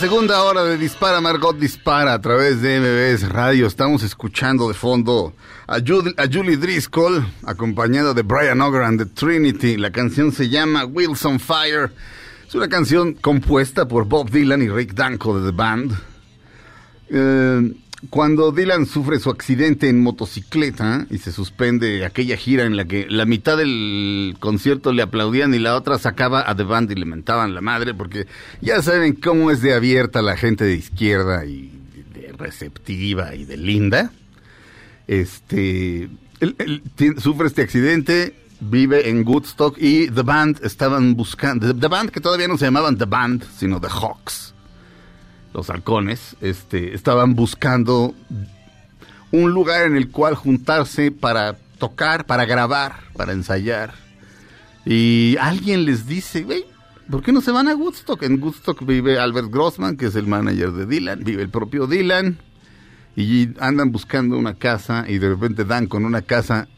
Segunda hora de Dispara Margot Dispara a través de MBS Radio. Estamos escuchando de fondo a Julie, Driscoll, acompañada de Brian Ogran de Trinity. La canción se llama Wheels on Fire. Es una canción compuesta por Bob Dylan y Rick Danko de The Band. Eh, cuando Dylan sufre su accidente en motocicleta y se suspende aquella gira en la que la mitad del concierto le aplaudían y la otra sacaba a The Band y le mentaban la madre, porque ya saben cómo es de abierta la gente de izquierda y de receptiva y de linda. Este, él- sufre este accidente, vive en Woodstock y The Band estaban buscando, The Band que todavía no se llamaban The Band, sino The Hawks los halcones, este, estaban buscando un lugar en el cual juntarse para tocar, para grabar, para ensayar. Y alguien les dice, güey, ¿por qué no se van a Woodstock? En Woodstock vive Albert Grossman, que es el manager de Dylan, vive el propio Dylan, y andan buscando una casa y de repente dan con una casa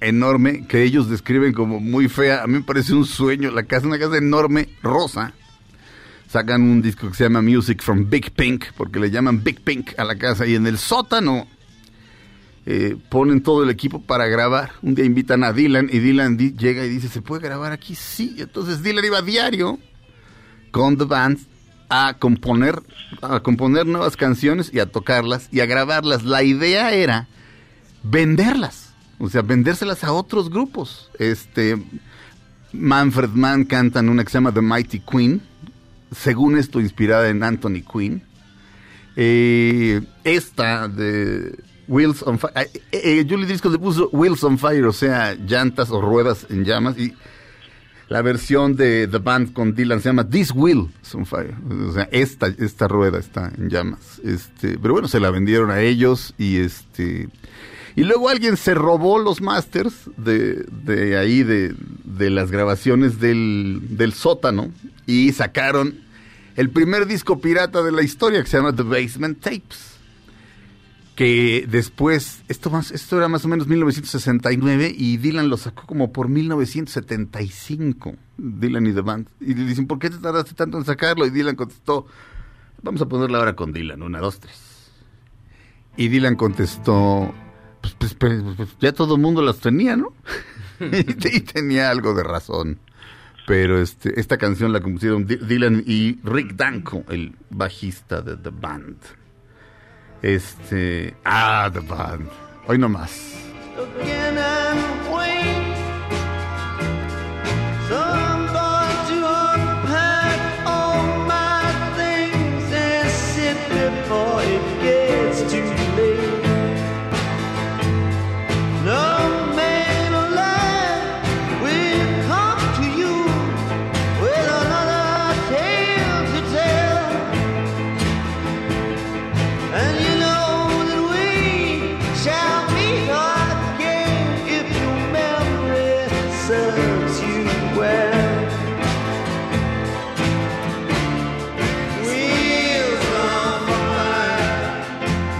enorme que ellos describen como muy fea. A mí me parece un sueño, la casa, una casa enorme, rosa, sacan un disco que se llama Music from Big Pink, porque le llaman Big Pink a la casa, y en el sótano eh, ponen todo el equipo para grabar. Un día invitan a Dylan y Dylan llega y dice, ¿se puede grabar aquí? Sí. Entonces Dylan iba a diario con The Band a componer, a componer nuevas canciones y a tocarlas y a grabarlas. La idea era venderlas, o sea, vendérselas a otros grupos. Este, Manfred Mann canta en una que se llama The Mighty Queen, según esto inspirada en Anthony Quinn. Eh, esta de Wheels on Fire, eh, eh, Julie Driscoll le puso Wheels on Fire, o sea, llantas o ruedas en llamas, y la versión de The Band con Dylan se llama This Wheel on Fire, o sea, esta, esta rueda está en llamas. Este, pero bueno, se la vendieron a ellos y este... Y luego alguien se robó los masters de, ahí, de, las grabaciones del, del sótano, y sacaron el primer disco pirata de la historia que se llama The Basement Tapes. Que después, esto, más, esto era más o menos 1969 y Dylan lo sacó como por 1975, Dylan y The Band. Y le dicen, ¿por qué te tardaste tanto en sacarlo? Y Dylan contestó, vamos a ponerla ahora con Dylan, una, dos, tres. Y Dylan contestó, pues, pues, pues, pues, ya todo el mundo las tenía, ¿no? [laughs] y, y tenía algo de razón. Pero este, esta canción la compusieron Dy- Dylan y Rick Danko, el bajista de The Band. Este. Ah, The Band. Hoy no más.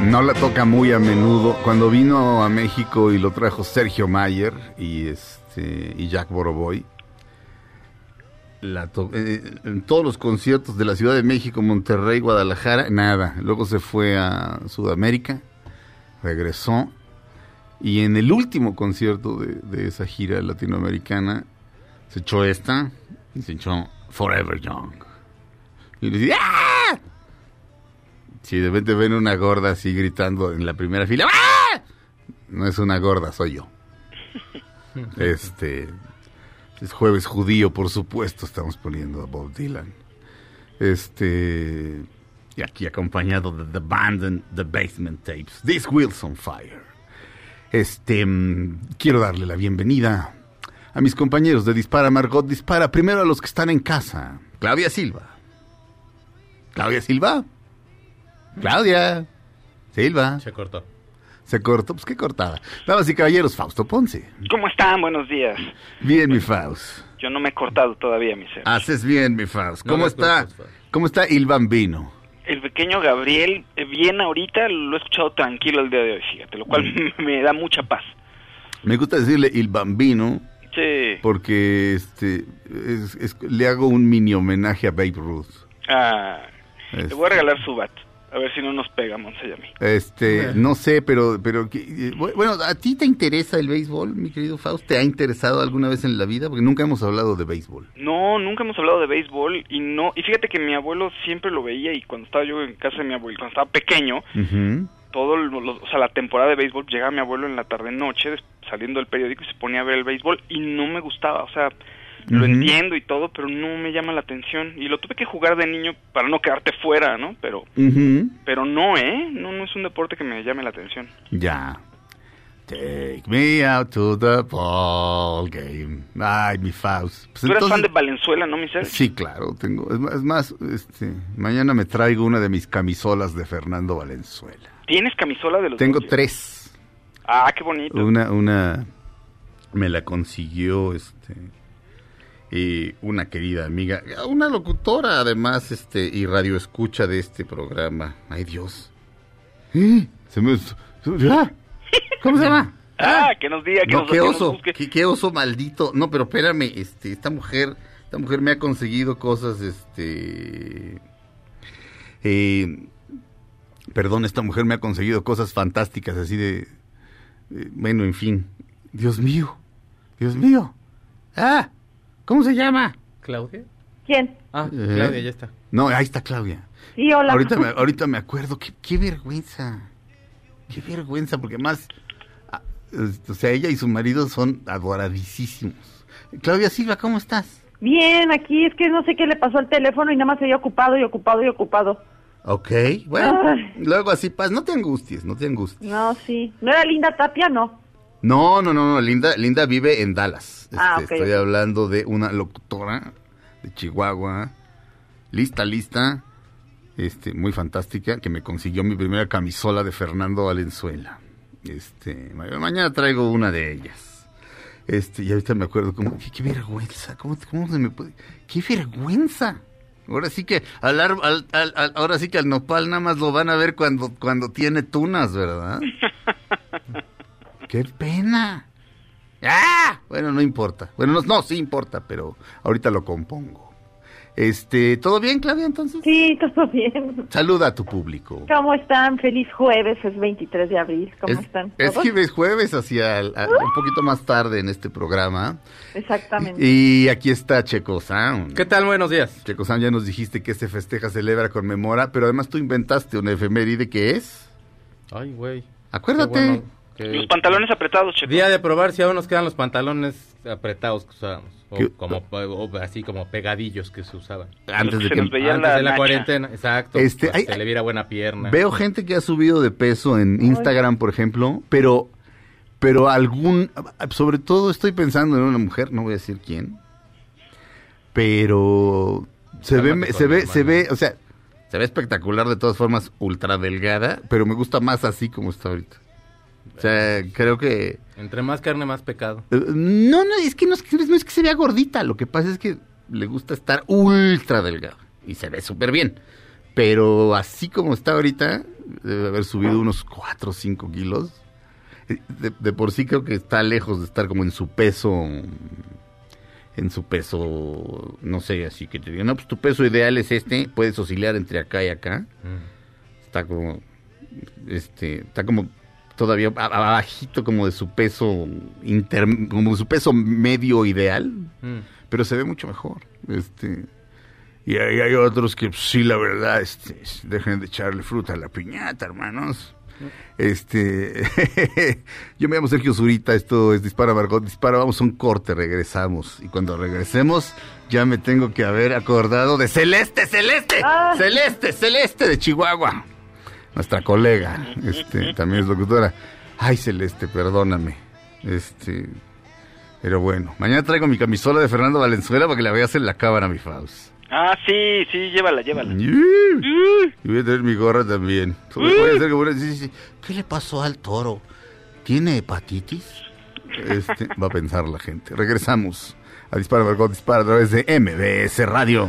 No la toca muy a menudo. Cuando vino a México y lo trajo Sergio Mayer y este y Jack Boroboy, la to- eh, en todos los conciertos de la Ciudad de México, Monterrey, Guadalajara, nada. Luego se fue a Sudamérica, regresó y en el último concierto de, de esa gira latinoamericana se echó esta y se echó Forever Young. Y le decía, ¡Ah! Si de repente ven una gorda así gritando en la primera fila, ¡Ah! No es una gorda, soy yo. [laughs] Este es jueves judío, por supuesto, estamos poniendo a Bob Dylan. Este y aquí acompañado de The Band and The Basement Tapes. This Wheels on Fire. Este mm, quiero darle la bienvenida a mis compañeros de Dispara Margot Dispara. Primero a los que están en casa. Claudia Silva. Claudia Silva. Claudia. Silva. Se cortó. Se cortó, pues qué cortada. Damas y caballeros, Fausto Ponce. ¿Cómo están? Buenos días. Bien, mi Faust. Yo no me he cortado todavía, mi ser. Haces bien, mi Faust. ¿Cómo está? Faust. ¿Cómo está Il Bambino? El pequeño Gabriel, eh, bien ahorita, lo he escuchado tranquilo el día de hoy, fíjate, lo cual [laughs] me da mucha paz. Me gusta decirle Il Bambino Sí. porque este es- es- le hago un mini homenaje a Babe Ruth. Ah, le voy a regalar su bat. A ver si no nos pega, Monse y a mí. Este, no sé, pero, pero, eh, bu- bueno, ¿a ti te interesa el béisbol, mi querido Faust? ¿Te ha interesado alguna vez en la vida? Porque nunca hemos hablado de béisbol. No, nunca hemos hablado de béisbol y no y fíjate que mi abuelo siempre lo veía y cuando estaba yo en casa de mi abuelo, cuando estaba pequeño, Ujú. todo lo- lo- o sea, la temporada de béisbol llegaba mi abuelo en la tarde noche saliendo del periódico y se ponía a ver el béisbol y no me gustaba, o sea, lo entiendo y todo, pero no me llama la atención y lo tuve que jugar de niño para no quedarte fuera, ¿no? Pero pero no, ¿eh? No no es un deporte que me llame la atención. Ya. Take me out to the ball game. Ay, mi Faust. Pues Tú eres fan entonces- de Valenzuela, ¿no, mi ser? Sí, claro, tengo. Es más, es más, este, mañana me traigo una de mis camisolas de Fernando Valenzuela. ¿Tienes camisola de los Tengo tres. Ah, qué bonito. Una, una, me la consiguió, este, y una querida amiga, una locutora además, este, y radio escucha de este programa. Ay, Dios. ¿Eh? Se me, ¡Ah! ¿Cómo se llama? [laughs] Ah, que nos diga, que No, nos, qué que nos oso, qué oso maldito. No, pero espérame, este, esta mujer, esta mujer me ha conseguido cosas, este, eh, perdón, esta mujer me ha conseguido cosas fantásticas, así de, eh, bueno, en fin, Dios mío, Dios mío, ah, ¿cómo se llama? ¿Claudia? ¿Quién? Ah, Eh. Claudia, ya está. No, ahí está Claudia. Sí, hola. Ahorita me, ahorita me acuerdo, qué, qué vergüenza, qué vergüenza, porque más, ah, es- o sea, ella y su marido son adoradísimos. Claudia Silva, ¿cómo estás? Bien, aquí es que no sé qué le pasó al teléfono y nada más se había ocupado y ocupado y ocupado. Ok, bueno, Ay. luego así pasa, no te angusties, no te angusties. No, sí. ¿No era Linda Tapia? No. No, no, no, no, Linda, Linda vive en Dallas. Ah, Este, Estoy hablando de una locutora de Chihuahua, lista, lista, este, muy fantástica, que me consiguió mi primera camisola de Fernando Valenzuela. Este, ma- mañana traigo una de ellas. Este, y ahorita me acuerdo, como, qué, qué vergüenza, ¿cómo, cómo se me puede? ¡Qué vergüenza! Ahora sí que al- al- al- ahora sí que al nopal nada más lo van a ver cuando, cuando tiene tunas, ¿verdad? [laughs] ¡Qué pena! ¡Ah! Bueno, no importa. Bueno, no, no, sí importa, pero ahorita lo compongo. Este, ¿todo bien, Claudia, entonces? Sí, todo bien. Saluda a tu público. ¿Cómo están? Feliz jueves, es 23 de abril. ¿Cómo es, están? Es que es jueves hacia el- a- un poquito más tarde en este programa. Exactamente. Y aquí está Checo Sound. ¿Qué tal? Buenos días. Checo Sound, ya nos dijiste que este festeja, celebra, conmemora, pero además tú inventaste una efeméride que es... Ay, güey. Acuérdate. Los pantalones apretados, Checo. Día de probar si aún nos quedan los pantalones apretados que usábamos. O ¿Qué? como o así como pegadillos que se usaban. Antes de que... nos veía Antes la de la nacha. cuarentena, exacto. Este, hay- se le viera buena pierna. Veo gente que ha subido de peso en Instagram, por ejemplo, pero, pero algún, sobre todo estoy pensando en una mujer, no voy a decir quién, pero se ve, se ve, se ve, o sea, se ve espectacular de todas formas, ultra delgada, pero me gusta más así como está ahorita. O sea, creo que Entre más carne, más pecado. eh, no, no, es que no es que, no es que se vea gordita, lo que pasa es que le gusta estar ultra delgada y se ve súper bien. Pero así como está ahorita, debe haber subido unos 4 o 5 kilos. Eh, De, de por sí creo que está lejos de estar como en su peso, en su peso, no sé, así que te digo, no, pues tu peso ideal es este, puedes oscilar entre acá y acá. Está como, este, está como todavía abajito como de su peso inter, como de su peso medio ideal, Mm. pero se ve mucho mejor. Este, y hay, hay otros que pues, sí, la verdad, este, dejen de echarle fruta a la piñata, hermanos. Este, [laughs] yo me llamo Sergio Zurita, esto es Dispara Margot, Dispara, vamos a un corte, regresamos. Y cuando regresemos, ya me tengo que haber acordado de Celeste, Celeste, Celeste, Celeste de Chihuahua. Nuestra colega, este, también es locutora. Ay, Celeste, perdóname. Este, pero bueno, mañana traigo mi camisola de Fernando Valenzuela para que la veas en la cámara, mi Faust. Ah, sí, sí, llévala, llévala. Y voy a tener mi gorra también. Voy a hacer como una- sí, sí, sí. ¿Qué le pasó al toro? ¿Tiene hepatitis? Este, va a pensar la gente. Regresamos a Dispara Margot Dispara a través de MBS Radio.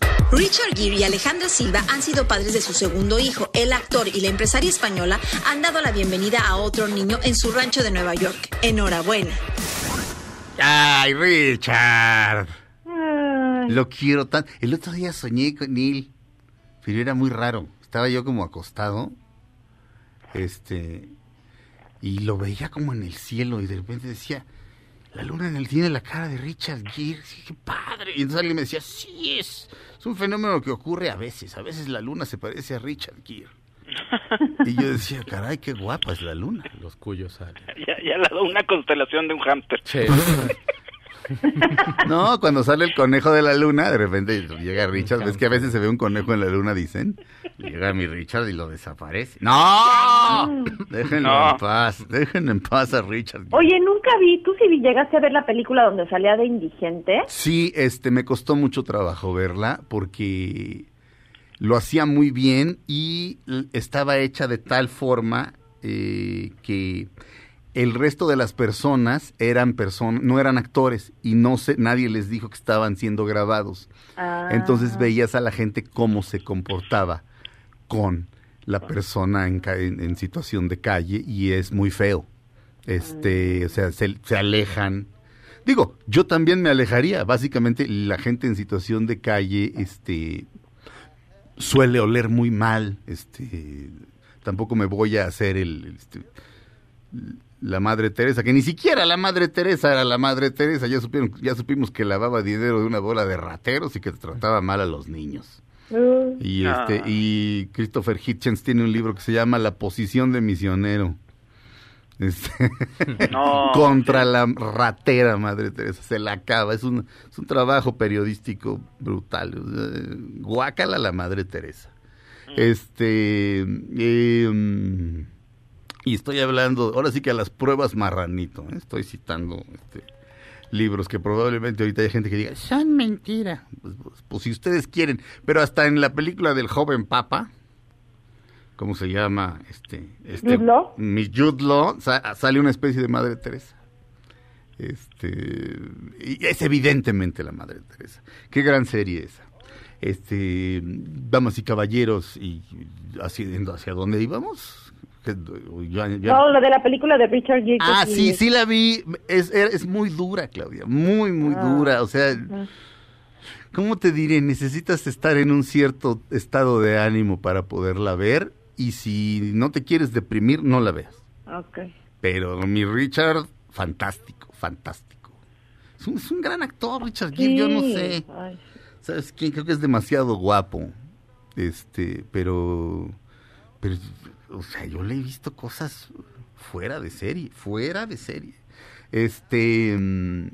Richard Gere y Alejandra Silva han sido padres de su segundo hijo. El actor y la empresaria española han dado la bienvenida a otro niño en su rancho de Nueva York. Enhorabuena. ¡Ay, Richard! Lo quiero tan. El otro día soñé con Neil, pero era muy raro. Estaba yo como acostado, este, y lo veía como en el cielo y de repente decía, la luna en el tiene la cara de Richard Gere, sí, qué padre. Y entonces alguien me decía, sí, es, es un fenómeno que ocurre a veces. A veces la luna se parece a Richard Gere. [laughs] Y yo decía, caray, qué guapa es la luna. Los cuyos salen. Ya, ya le ha dado una constelación de un hámster. [laughs] No, cuando sale el conejo de la luna, de repente llega Richard. ¿Ves que a veces se ve un conejo en la luna, dicen? Llega mi Richard y lo desaparece. ¡No! Déjenlo No. en paz. Déjenlo en paz a Richard. Oye, nunca vi, tú sí vi- llegaste a ver la película donde salía de indigente. Sí, este, me costó mucho trabajo verla porque lo hacía muy bien y estaba hecha de tal forma eh, que el resto de las personas eran personas, no eran actores y no se, nadie les dijo que estaban siendo grabados. Ah. Entonces veías a la gente cómo se comportaba con la persona en, en- en situación de calle y es muy feo. Este, o sea, se, se alejan. Digo, yo también me alejaría. Básicamente, la gente en situación de calle, este, suele oler muy mal. Este, tampoco me voy a hacer el, este, la Madre Teresa, que ni siquiera la Madre Teresa era la Madre Teresa. Ya supieron, ya supimos que lavaba dinero de una bola de rateros y que trataba mal a los niños. Y Ah. este y Christopher Hitchens tiene un libro que se llama La posición de misionero. Este, [laughs] No. [laughs] contra la ratera Madre Teresa, se la acaba, es un, es un trabajo periodístico brutal. Guácala la Madre Teresa. Este eh, mm, y estoy hablando, ahora sí que a las pruebas marranito, ¿eh? estoy citando este, libros que probablemente ahorita hay gente que diga, son mentira. Pues, pues- pues si ustedes quieren, pero hasta en la película del joven papa, ¿cómo se llama? Este, este ¿Jude Law? Mi Jude Law, sa- sale una especie de Madre Teresa. Este, y es evidentemente la Madre Teresa. Qué gran serie esa. Este, damas y caballeros, y hacia, hacia dónde íbamos? Ya- ya- No, lo de la película de Richard Gere. Ah, sí, sí la vi. Es, es muy dura, Claudia. Muy, muy Ah. dura. O sea. ¿cómo te diré? Necesitas estar en un cierto estado de ánimo para poderla ver. Y si no te quieres deprimir, no la veas. Ok. Pero mi Richard, fantástico, fantástico. Es un, es un gran actor, Richard Gere. Yo no sé. Ay. ¿Sabes quién? Creo que es demasiado guapo. Este, pero. Pero, o sea, yo le he visto cosas fuera de serie, fuera de serie. Este, mm,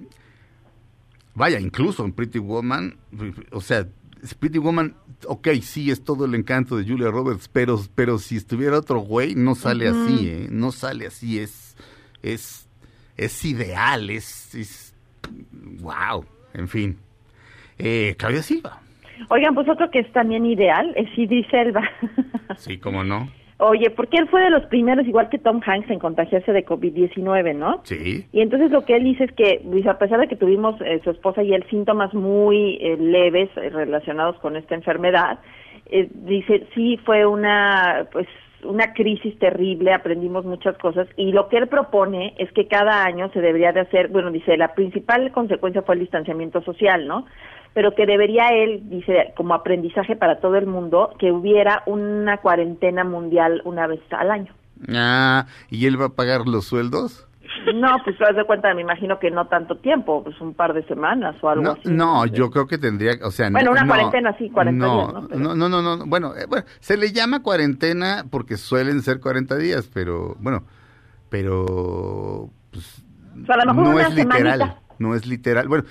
vaya, incluso en Pretty Woman, o sea, Pretty Woman, ok, sí, es todo el encanto de Julia Roberts, pero, pero si estuviera otro güey, no sale así, ¿eh? No sale así, es, es, es ideal, es, es, wow, en fin. Eh, Claudia Silva, Oigan, pues otro que es también ideal es Idris Elba. sí, cómo no, Oye, porque él fue de los primeros, igual que Tom Hanks, en contagiarse de COVID-19, ¿no? sí, Y entonces lo que él dice es que, dice, a pesar de que tuvimos eh, su esposa y él síntomas muy eh, leves eh, relacionados con esta enfermedad, eh, dice, sí fue una, pues, una crisis terrible, aprendimos muchas cosas y lo que él propone es que cada año se debería de hacer, bueno, dice, la principal consecuencia fue el distanciamiento social, ¿no? Pero que debería él, dice, como aprendizaje para todo el mundo, que hubiera una cuarentena mundial una vez al año. ah, ¿y él va a pagar los sueldos? No, pues te das de cuenta, me imagino que no tanto tiempo, pues un par de semanas o algo No, así. no, yo creo que tendría, o sea, Bueno, no, una no, cuarentena, sí, 40 no, ¿no? Pero- no, no, no, no, bueno, eh, bueno, se le llama cuarentena porque suelen ser 40 días, pero, bueno, pero, pues, O sea, a lo mejor no una es literal, no es literal. Bueno,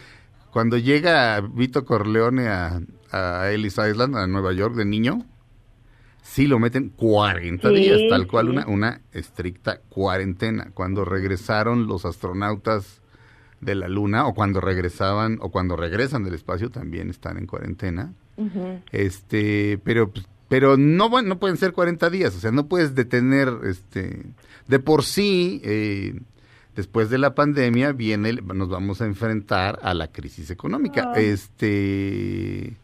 cuando llega Vito Corleone a, a Ellis Island, a Nueva York, de niño, sí lo meten 40 Sí, días, tal cual, sí. una, una estricta cuarentena. Cuando regresaron los astronautas de la Luna, o cuando regresaban, o cuando regresan del espacio, también están en cuarentena. Este, pero pero no no pueden ser 40 días, o sea, no puedes detener este de por sí eh, después de la pandemia viene nos vamos a enfrentar a la crisis económica. Ay. Este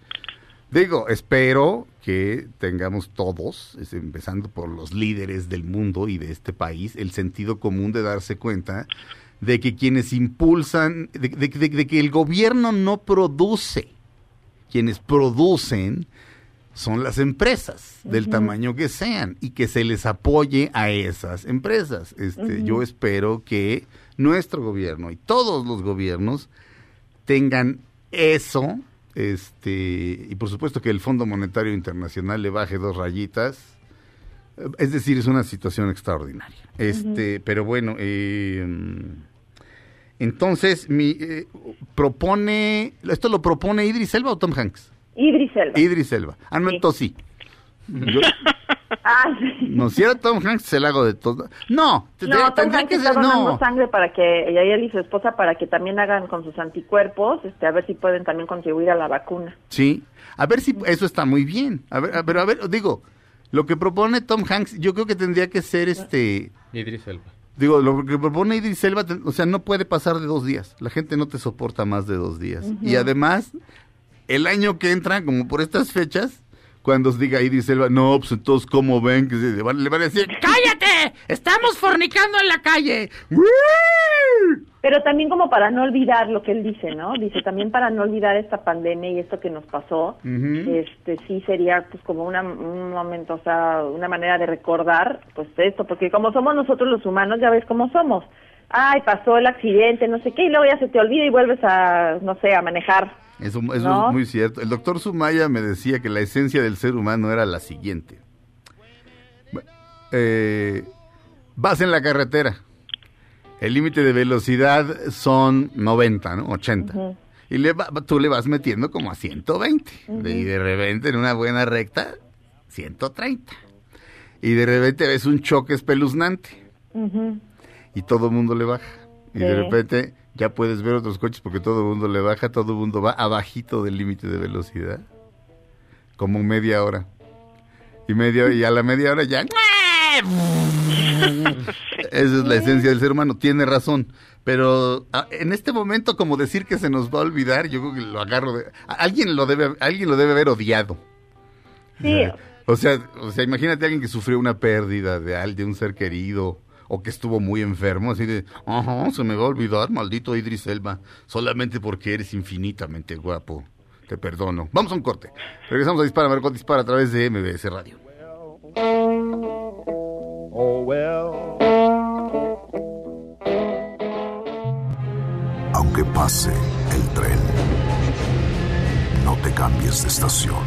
digo, espero que tengamos todos, empezando por los líderes del mundo y de este país, el sentido común de darse cuenta de que quienes impulsan, de- de- de- de que el gobierno no produce, quienes producen son las empresas del tamaño que sean y que se les apoye a esas empresas. Este. Yo espero que nuestro gobierno y todos los gobiernos tengan eso, este, y por supuesto que el Fondo Monetario Internacional le baje dos rayitas. Es decir, es una situación extraordinaria. Este, pero bueno, eh, entonces mi eh, propone, esto lo propone Idris Elba o Tom Hanks. Idris Elba. Idris Elba. Ah, no, entonces sí. Yo- [laughs] Ah, sí. no, si era Tom Hanks, se la hago de todo. No, te- No, Tom tendría Hanks que ser, no. sangre para que ella y él y su esposa para que también hagan con sus anticuerpos, este, a ver si pueden también contribuir a la vacuna. Sí, a ver si eso está muy bien. A ver, a- pero a ver, digo, lo que propone Tom Hanks, yo creo que tendría que ser este, Idris Elba. digo, lo que propone Idris Elba, o sea, no puede pasar de dos días. La gente no te soporta más de dos días. Y además, el año que entra, como por estas fechas, cuando os diga Idris Elba, no, pues entonces, ¿cómo ven? Que se- le van, le van a decir, ¡Cállate! ¡Estamos fornicando en la calle! Pero también como para no olvidar lo que él dice, ¿no? Dice también para no olvidar esta pandemia y esto que nos pasó, este sí sería pues como una, un momento, o sea, una manera de recordar pues esto, porque como somos nosotros los humanos, ya ves cómo somos. Ay, pasó el accidente, no sé qué, y luego ya se te olvida y vuelves a, no sé, a manejar. Eso, eso ¿No? es muy cierto. El doctor Sumaya me decía que la esencia del ser humano era la siguiente. Eh, vas en la carretera. El límite de velocidad son 90, ¿no? 80. Y le va- tú le vas metiendo como a 120. Ujú. Y de repente en una buena recta, 130. Y de repente ves un choque espeluznante y todo el mundo le baja. Y de repente ya puedes ver otros coches porque todo el mundo le baja, todo el mundo va abajito del límite de velocidad. Como media hora. Y media y a la media hora ya. [laughs] Esa es la esencia del ser humano, tiene razón. Pero en este momento, como decir que se nos va a olvidar, yo creo que lo agarro de. a- Alguien lo debe, alguien lo debe haber odiado. Sí, O sea, o sea, imagínate a alguien que sufrió una pérdida de, al- de un ser querido o que estuvo muy enfermo, así de, ajá, se me va a olvidar, maldito Idris Elba, solamente porque eres infinitamente guapo. Te perdono. Vamos a un corte. Regresamos a Dispara, Margot Dispara a través de MBS Radio. Oh well. Aunque pase el tren, no te cambies de estación.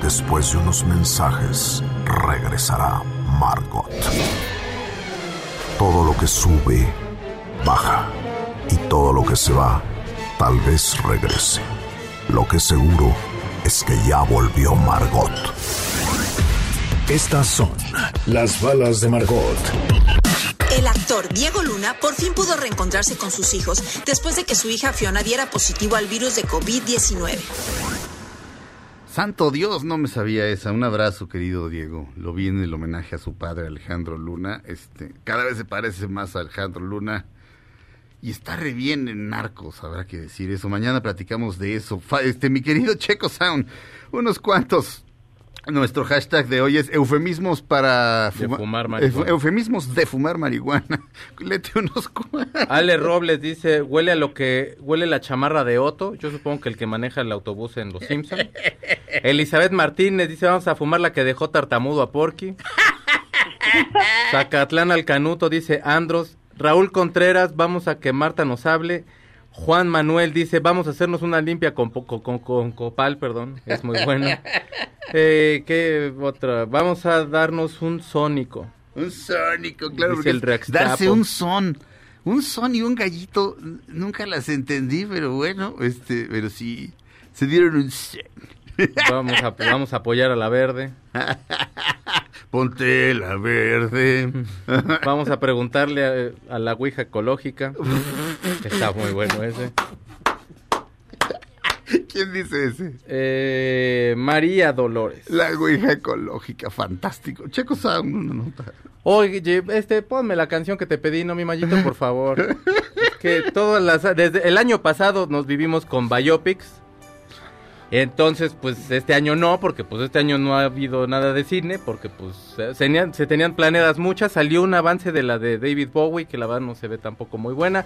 Después de unos mensajes, regresará Margot. Todo lo que sube, baja. Y todo lo que se va, tal vez regrese. Lo que seguro es que ya volvió Margot. Estas son las balas de Margot. El actor Diego Luna por fin pudo reencontrarse con sus hijos después de que su hija Fiona diera positivo al virus de COVID-19. Santo Dios, no me sabía esa. Un abrazo, querido Diego. Lo vi el homenaje a su padre, Alejandro Luna. Este, cada vez se parece más a Alejandro Luna. Y está re bien en Narcos, habrá que decir eso. Mañana platicamos de eso. Este, mi querido Checo Sound, unos cuantos. Nuestro hashtag de hoy es eufemismos para De fumar marihuana. euf- Eufemismos de fumar marihuana. [laughs] Lete unos cuantos. Ale Robles dice, huele a lo que huele la chamarra de Otto, yo supongo que el que maneja el autobús en Los Simpson. [laughs] Elizabeth Martínez dice, vamos a fumar la que dejó tartamudo a Porky. [laughs] Zacatlán Alcanuto dice, Andros. Raúl Contreras, vamos a que Marta nos hable. Juan Manuel dice, vamos a hacernos una limpia con, con, con- con copal, perdón, es muy bueno. [laughs] Eh, ¿Qué otra? Vamos a darnos un sónico. Un sónico, claro. Dice porque el darse un son. Un son y un gallito, nunca las entendí, pero bueno, este, pero sí, se dieron un. Vamos a, vamos a apoyar a la verde. [laughs] Ponte la verde. [laughs] Vamos a preguntarle a, a la Ouija ecológica. [laughs] Está muy bueno ese. ¿Quién dice ese? Eh, María Dolores. La ouija ecológica, fantástico. Checo Sound, una nota. Oye, este, ponme la canción que te pedí, no, mi mallito, por favor. [laughs] Es que todas las, desde el año pasado nos vivimos con biopics. Entonces, pues este año no, porque pues este año no ha habido nada de cine, porque pues se tenían, se tenían planeadas muchas. Salió un avance de la de David Bowie, que la verdad no se ve tampoco muy buena.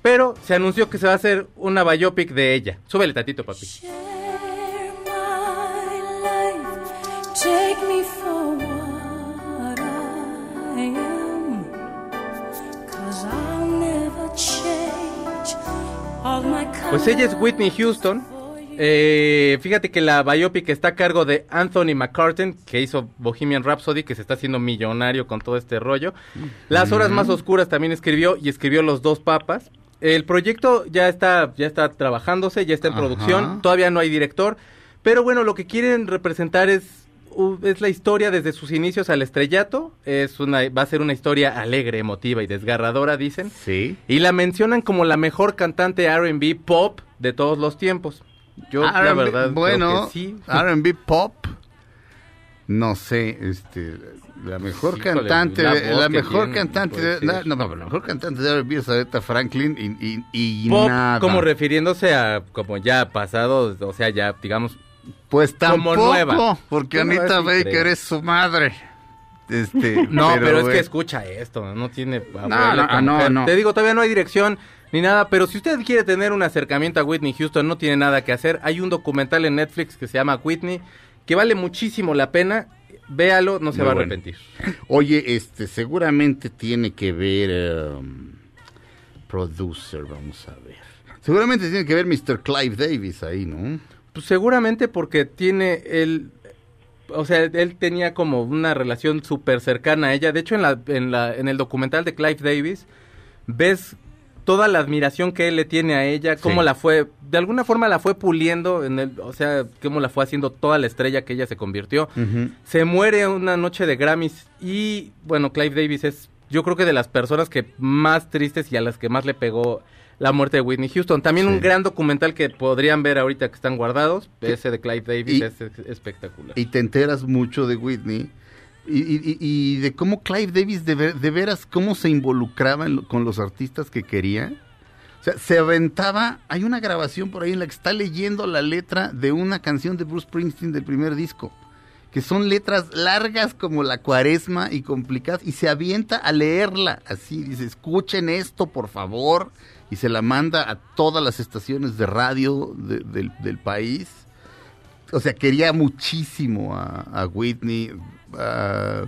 Pero se anunció que se va a hacer una biopic de ella. Súbele tatito, papi. Take me for what I am. Cause I'll never change all my Pues ella es Whitney Houston. Eh, fíjate que la biopic está a cargo de Anthony McCartan, que hizo Bohemian Rhapsody, que se está haciendo millonario con todo este rollo. Las horas más oscuras también escribió y escribió Los dos papas. El proyecto ya está, ya está trabajándose, ya está en Ajá. producción, todavía no hay director, pero bueno, lo que quieren representar es, es la historia desde sus inicios al estrellato. Es una, va a ser una historia alegre, emotiva y desgarradora, dicen. Sí. Y la mencionan como la mejor cantante R&B pop de todos los tiempos. Yo, la verdad, bueno, creo que sí. [laughs] R&B pop, no sé, este, la mejor Híjole, cantante, la la, mejor tiene, cantante, ser. no, no, la mejor cantante de R&B es Aretha Franklin y, y, y Pop, nada. como refiriéndose a como ya pasado, o sea, ya digamos Pues como tampoco, nueva. porque Bueno, Anita Baker es su madre. Este, [laughs] No, pero, es que escucha esto, no tiene no, no, mujer. no. Te digo, todavía no hay dirección ni nada, pero si usted quiere tener un acercamiento a Whitney Houston, no tiene nada que hacer. Hay un documental en Netflix que se llama Whitney, que vale muchísimo la pena. Véalo, no se Muy va a arrepentir. [laughs] Oye, este, seguramente tiene que ver um, producer, vamos a ver. Seguramente tiene que ver Mr. Clive Davis ahí, ¿no? Pues seguramente porque tiene él, o sea, él tenía como una relación súper cercana a ella. De hecho, en, la, en, la, en el documental de Clive Davis, ves toda la admiración que él le tiene a ella, cómo Sí. la fue, de alguna forma la fue puliendo, en el, o sea, cómo la fue haciendo toda la estrella que ella se convirtió. Se muere una noche de Grammys y, bueno, Clive Davis es, yo creo que de las personas que más tristes y a las que más le pegó la muerte de Whitney Houston. También Sí. un gran documental que podrían ver ahorita que están guardados, ese de Clive Davis Y- es espectacular. y te enteras mucho de Whitney y, y- y- de cómo Clive Davis de, ver- de veras cómo se involucraba con los artistas que quería. O sea, se aventaba, hay una grabación por ahí en la que está leyendo la letra de una canción de Bruce Springsteen del primer disco, que son letras largas como la cuaresma y complicadas, y se avienta a leerla así, dice, escuchen esto por favor, y se la manda a todas las estaciones de radio de- del, país o sea, quería muchísimo a Whitney, a,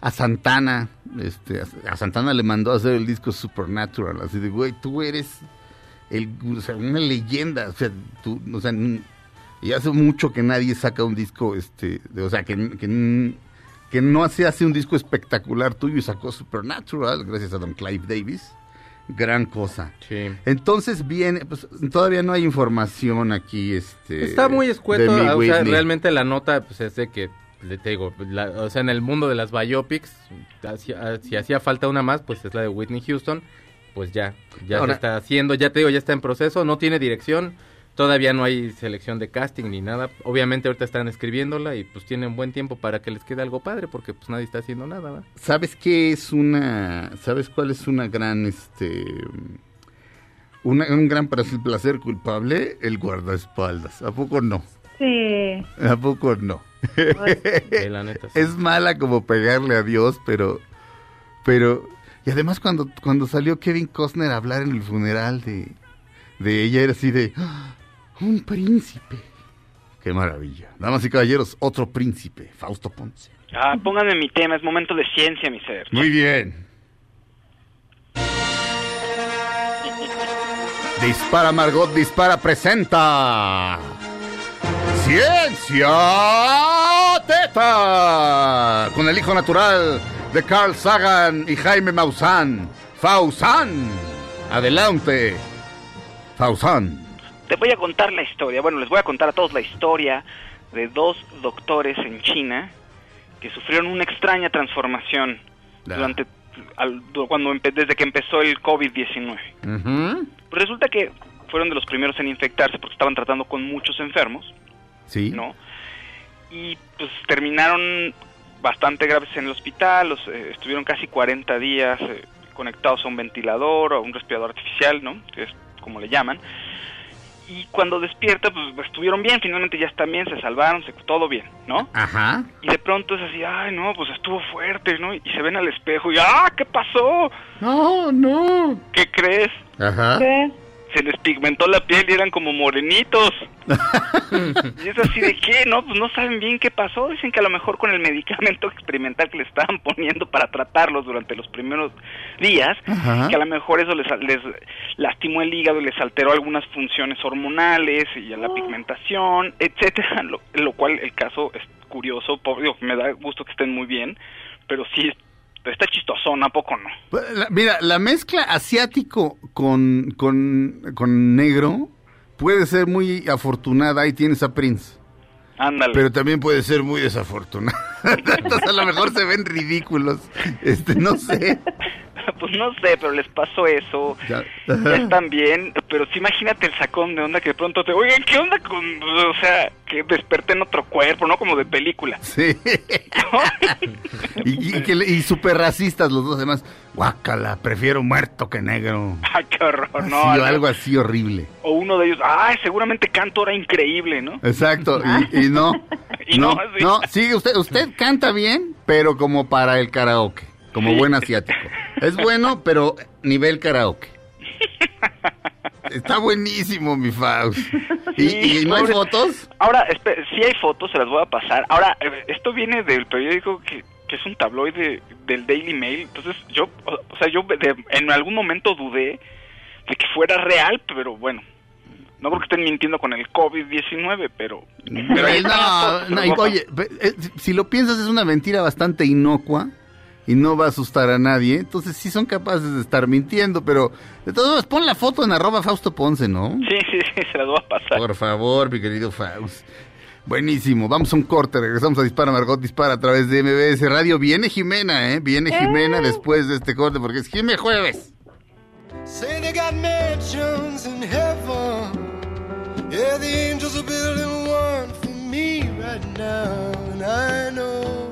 a Santana, este, a, a Santana le mandó a hacer el disco Supernatural, así de, güey, tú eres el, o sea, una leyenda, o sea, tú, o sea, y hace mucho que nadie saca un disco, este, de- o sea, que, que, que no hace, hace un disco espectacular tuyo y sacó Supernatural, gracias a Don Clive Davis. Gran cosa. Sí. Entonces viene, pues todavía no hay información aquí, este... Está muy escueto, o sea, realmente la nota pues es de que te digo, la- o sea, en el mundo de las biopics, hacía- si hacía falta una más, pues es la de Whitney Houston, pues ya, ya Ahora- se está haciendo, ya te digo, ya está en proceso, no tiene dirección, todavía no hay selección de casting ni nada, obviamente ahorita están escribiéndola y pues tienen buen tiempo para que les quede algo padre, porque pues nadie está haciendo nada, ¿verdad? ¿Sabes qué es una... ¿Sabes cuál es una gran, este... una- un gran placer culpable? El guardaespaldas. ¿A poco no? Sí. ¿A poco no? [laughs] Sí, la neta, sí. Es mala como pegarle a Dios, pero... Pero... Y además cuando, cuando salió Kevin Costner a hablar en el funeral de, de ella, era así de... "Ah, Un príncipe. Qué maravilla. Damas y caballeros, otro príncipe, Fausto Ponce. Ah, pónganme mi tema, es momento de ciencia, mi ser. Muy bien. [laughs] Dispara Margot, dispara, presenta. Ciencia Teta. Con el hijo natural de Carl Sagan y Jaime Maussan. Fausan. Adelante. Fausan. Te voy a contar la historia, bueno, les voy a contar a todos la historia de dos doctores en China que sufrieron una extraña transformación durante al- cuando desde que empezó el COVID-19. Ujú. Pues resulta que fueron de los primeros en infectarse porque estaban tratando con muchos enfermos, Sí. ¿no? Y pues terminaron bastante graves en el hospital, los, eh, estuvieron casi 40 días eh, conectados a un ventilador o a un respirador artificial, ¿no? Que es como le llaman. Y cuando despierta, pues estuvieron bien, finalmente ya están bien, se salvaron, se, todo bien, ¿no? Ajá. Y de pronto es así, ay, no, pues estuvo fuerte, ¿no? Y se ven al espejo y, ¡ah, qué pasó! No, no. ¿Qué crees? Ajá. ¿Qué? Se les pigmentó la piel y eran como morenitos. [laughs] y es así de qué, ¿no? Pues no saben bien qué pasó. Dicen que a lo mejor con el medicamento experimental que le estaban [laughs] poniendo para tratarlos durante los primeros días, Ajá. que a lo mejor eso les, les lastimó el hígado y les alteró algunas funciones hormonales y a la pigmentación, etcétera. Lo, lo cual el caso es curioso, po- digo, me da gusto que estén muy bien, pero sí está chistosón, ¿a poco no? La- mira, la mezcla asiático con, con, con negro puede ser muy afortunada. Ahí tienes a Prince. Ándale. Pero también puede ser muy desafortunada. [laughs] Entonces a lo mejor se ven ridículos. Este, no sé. [laughs] pues no sé, pero les pasó eso. Ya. Ya [laughs] están bien, pero sí imagínate el sacón de onda que de pronto te, oigan, ¿qué onda con, o sea, que desperté en otro cuerpo, ¿no? Como de película. Sí. Y, y, [laughs] que y súper racistas los dos demás. Guácala, prefiero muerto que negro. Ay, qué horror, no. o no. algo así horrible. O uno de ellos, ay, seguramente canto era increíble, ¿no? Exacto, y, y no. Y no, sí. no, sigue usted, usted canta bien, pero como para el karaoke, como Sí. buen asiático. Es bueno, pero nivel karaoke. [laughs] Está buenísimo, mi Faust. ¿Y, Sí, y no hay fotos? Ahora, sí hay fotos, se las voy a pasar. Ahora, eh, esto viene del periódico que, que es un tabloide del Daily Mail. Entonces, yo, o, sea, yo de- en algún momento dudé de que fuera real, pero bueno. No creo que estén mintiendo con el COVID-19, pero... pero [laughs] No, no, oye, eh, si lo piensas es una mentira bastante inocua y no va a asustar a nadie, entonces sí son capaces de estar mintiendo, pero de todos modos pon la foto en arroba Fausto Ponce, ¿no? [laughs] Sí, sí, sí, se las voy a pasar. Por favor, mi querido Faust. Buenísimo, vamos a un corte, regresamos a Dispara Margot Dispara a través de MBS Radio. Viene Jimena, ¿eh? Viene Jimena después de este corte porque es Jime Jueves. Say they got mansions in heaven. Yeah, the angels are building one for me right now. And I know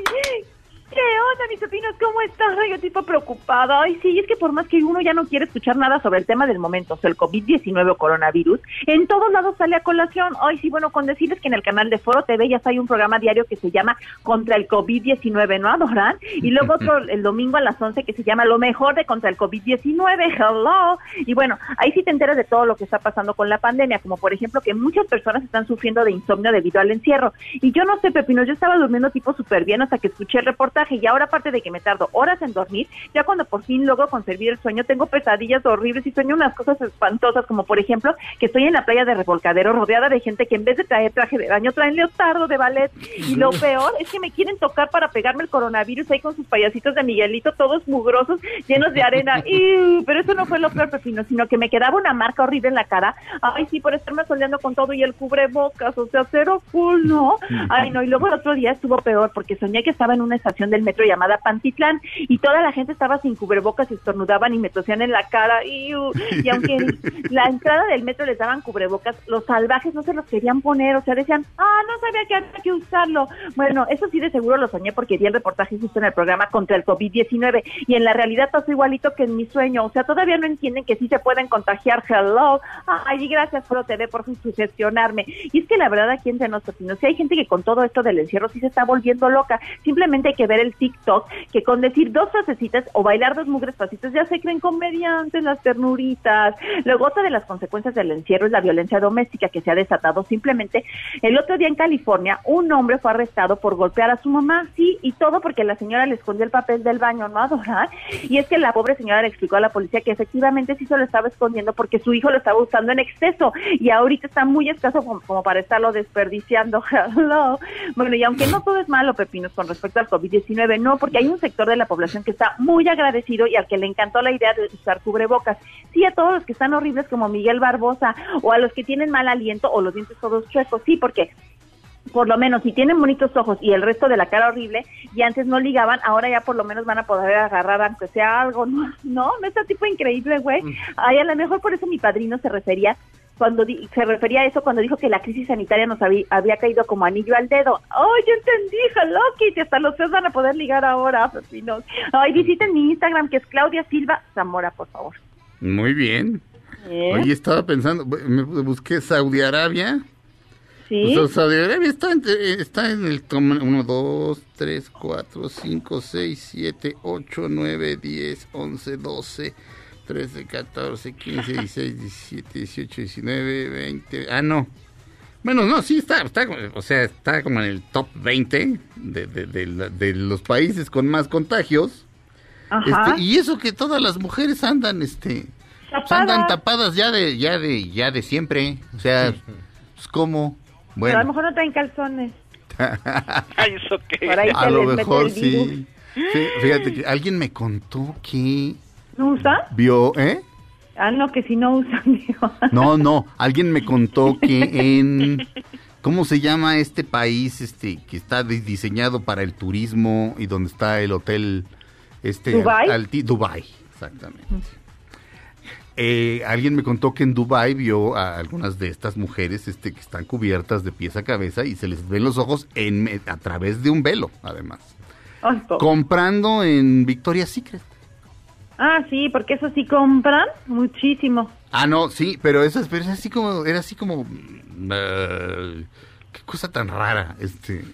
¿Qué onda, mis pepinos, ¿cómo estás? Yo tipo preocupada. Ay, sí, es que por más que uno ya no quiere escuchar nada sobre el tema del momento, o sea, el COVID-19 o coronavirus, en todos lados sale a colación. Ay, sí, bueno, con decirles que en el canal de Foro TV ya hay un programa diario que se llama Contra el COVID-19, ¿no, Adoran? Y luego otro [laughs] el domingo a las 11 que se llama Lo mejor de Contra el COVID-19, hello. Y bueno, ahí sí te enteras de todo lo que está pasando con la pandemia, como por ejemplo que muchas personas están sufriendo de insomnio debido al encierro. Y yo no sé, Pepino, yo estaba durmiendo tipo súper bien hasta que escuché el reportaje y ahora aparte de que me tardo horas en dormir, ya cuando por fin logro concebir el sueño, tengo pesadillas horribles y sueño unas cosas espantosas, como por ejemplo que estoy en la playa de Revolcadero rodeada de gente que en vez de traer traje de baño traen leotardo de ballet y lo [laughs] peor es que me quieren tocar para pegarme el coronavirus ahí con sus payasitos de Miguelito, todos mugrosos, llenos de arena. [laughs] Pero eso no fue lo peor, Pepino, sino que me quedaba una marca horrible en la cara. Ay, sí, por estarme soleando con todo y el cubrebocas, o sea, cero cool, ¿no? Ay, no, y luego el otro día estuvo peor porque soñé que estaba en una estación del metro llamada Pantitlán y toda la gente estaba sin cubrebocas estornudaban y me tosían en la cara. Y, y aunque la entrada del metro les daban cubrebocas, los salvajes no se los querían poner, o sea, decían, ah, no sabía que había que usarlo. Bueno, eso sí de seguro lo soñé porque vi el reportaje justo en el programa contra el COVID-19 y en la realidad pasó igualito que en mi sueño, o sea, todavía no entienden que sí se pueden contagiar, hello. Ay, gracias Foro TV por sugestionarme. Y es que la verdad aquí entre nosotros, si hay gente que con todo esto del encierro sí se está volviendo loca, simplemente hay que ver el TikTok, que con decir dos frasecitas o bailar dos mugres pasitos ya se creen comediantes las ternuritas. Luego otra de las consecuencias del encierro es la violencia doméstica que se ha desatado simplemente. El otro día en California, un hombre fue arrestado por golpear a su mamá, sí, y todo porque la señora le escondió el papel del baño, ¿no, Adorar? Y es que la pobre señora le explicó a la policía que efectivamente sí se lo estaba escondiendo porque su hijo lo estaba usando en exceso y ahorita está muy escaso como, como para estarlo desperdiciando. [laughs] Hello. Bueno, y aunque no todo es malo, Pepinos, con respecto al COVID-19, no, porque hay un sector de la población que está muy agradecido y al que le encantó la idea de usar cubrebocas. Sí, a todos los que están horribles como Miguel Barbosa o a los que tienen mal aliento o los dientes todos chuecos, sí, porque por lo menos si tienen bonitos ojos y el resto de la cara horrible y antes no ligaban, ahora ya por lo menos van a poder agarrar aunque sea algo, ¿no? [laughs] No, no está tipo increíble, güey. Ay, a lo mejor por eso mi padrino se refería cuando di- se refería a eso cuando dijo que la crisis sanitaria nos había, había caído como anillo al dedo. ¡Ay, yo entendí, hello, Kitty! Hasta los feos van a poder ligar ahora, pepinos. Ay, visiten mi Instagram, que es Claudia Silva Zamora, por favor. Muy bien. ¿Eh? Oye, estaba pensando, me busqué Saudi Arabia. Sí. Sea, Saudi Arabia está en, está en el 1, 2, 3, 4, 5, 6, 7, 8, 9, 10, 11, 12, 13, 14, 15, 16, 17, 18, 19, 20. Ah, no. Bueno, no, sí está, está, o sea, está como en el top 20 de, de, de la- de los países con más contagios. Ajá. Este, y eso que todas las mujeres andan, este, Tapadas. andan tapadas ya de, ya de, ya de siempre. O sea, pues cómo. Pero a lo Bueno, mejor no traen calzones. [laughs] Ay, eso ahí a lo mejor sí. Sí, Fíjate que alguien me contó que ¿No usan? vio, ¿eh? Ah, no, que si no usan, [laughs] digo. No, no, alguien me contó que en ¿cómo se llama este país este que está di- diseñado para el turismo y donde está el hotel este ¿Dubái? alti- Dubái, exactamente. Eh, alguien me contó que en Dubai vio a algunas de estas mujeres este que están cubiertas de pies a cabeza y se les ven los ojos en a través de un velo, además. Comprando en Victoria's Secret. Ah, sí, porque eso sí compran muchísimo. Ah, no, sí, pero eso es, pero es así como, era así como, mm, eh, qué cosa tan rara, este,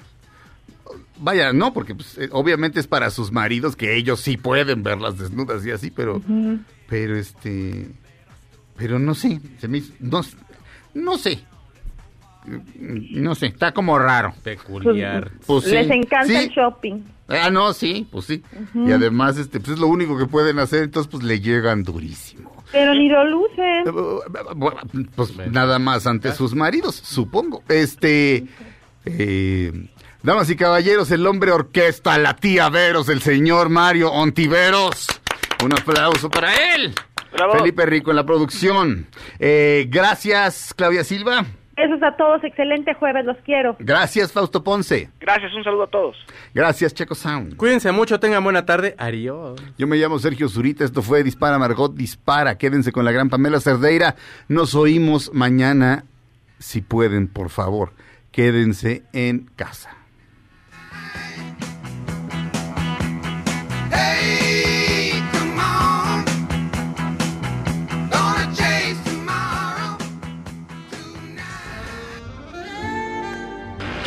vaya, no, porque pues, eh, obviamente es para sus maridos que ellos sí pueden verlas desnudas y así, pero, pero este, pero no sé, se me no sé, no sé, está como raro. Peculiar. Pues sí, Les encanta sí. el shopping. Ah, no, sí, pues sí. Y además, este, pues es lo único que pueden hacer, entonces pues le llegan durísimo. Pero ni lo lucen. Bueno, pues nada más ante sus maridos, supongo. Este, eh, damas y caballeros, el hombre orquesta, la tía Veros, el señor Mario Ontiveros. Un aplauso para él. Felipe Rico en la producción. Eh, gracias, Claudia Silva. Besos a todos, excelente jueves, los quiero. Gracias, Fausto Ponce. Gracias, un saludo a todos. Gracias, Checo Sound. Cuídense mucho, tengan buena tarde. Adiós. Yo me llamo Sergio Zurita, esto fue Dispara Margot Dispara. Quédense con la gran Pamela Cerdeira. Nos oímos mañana, si pueden, por favor. Quédense en casa.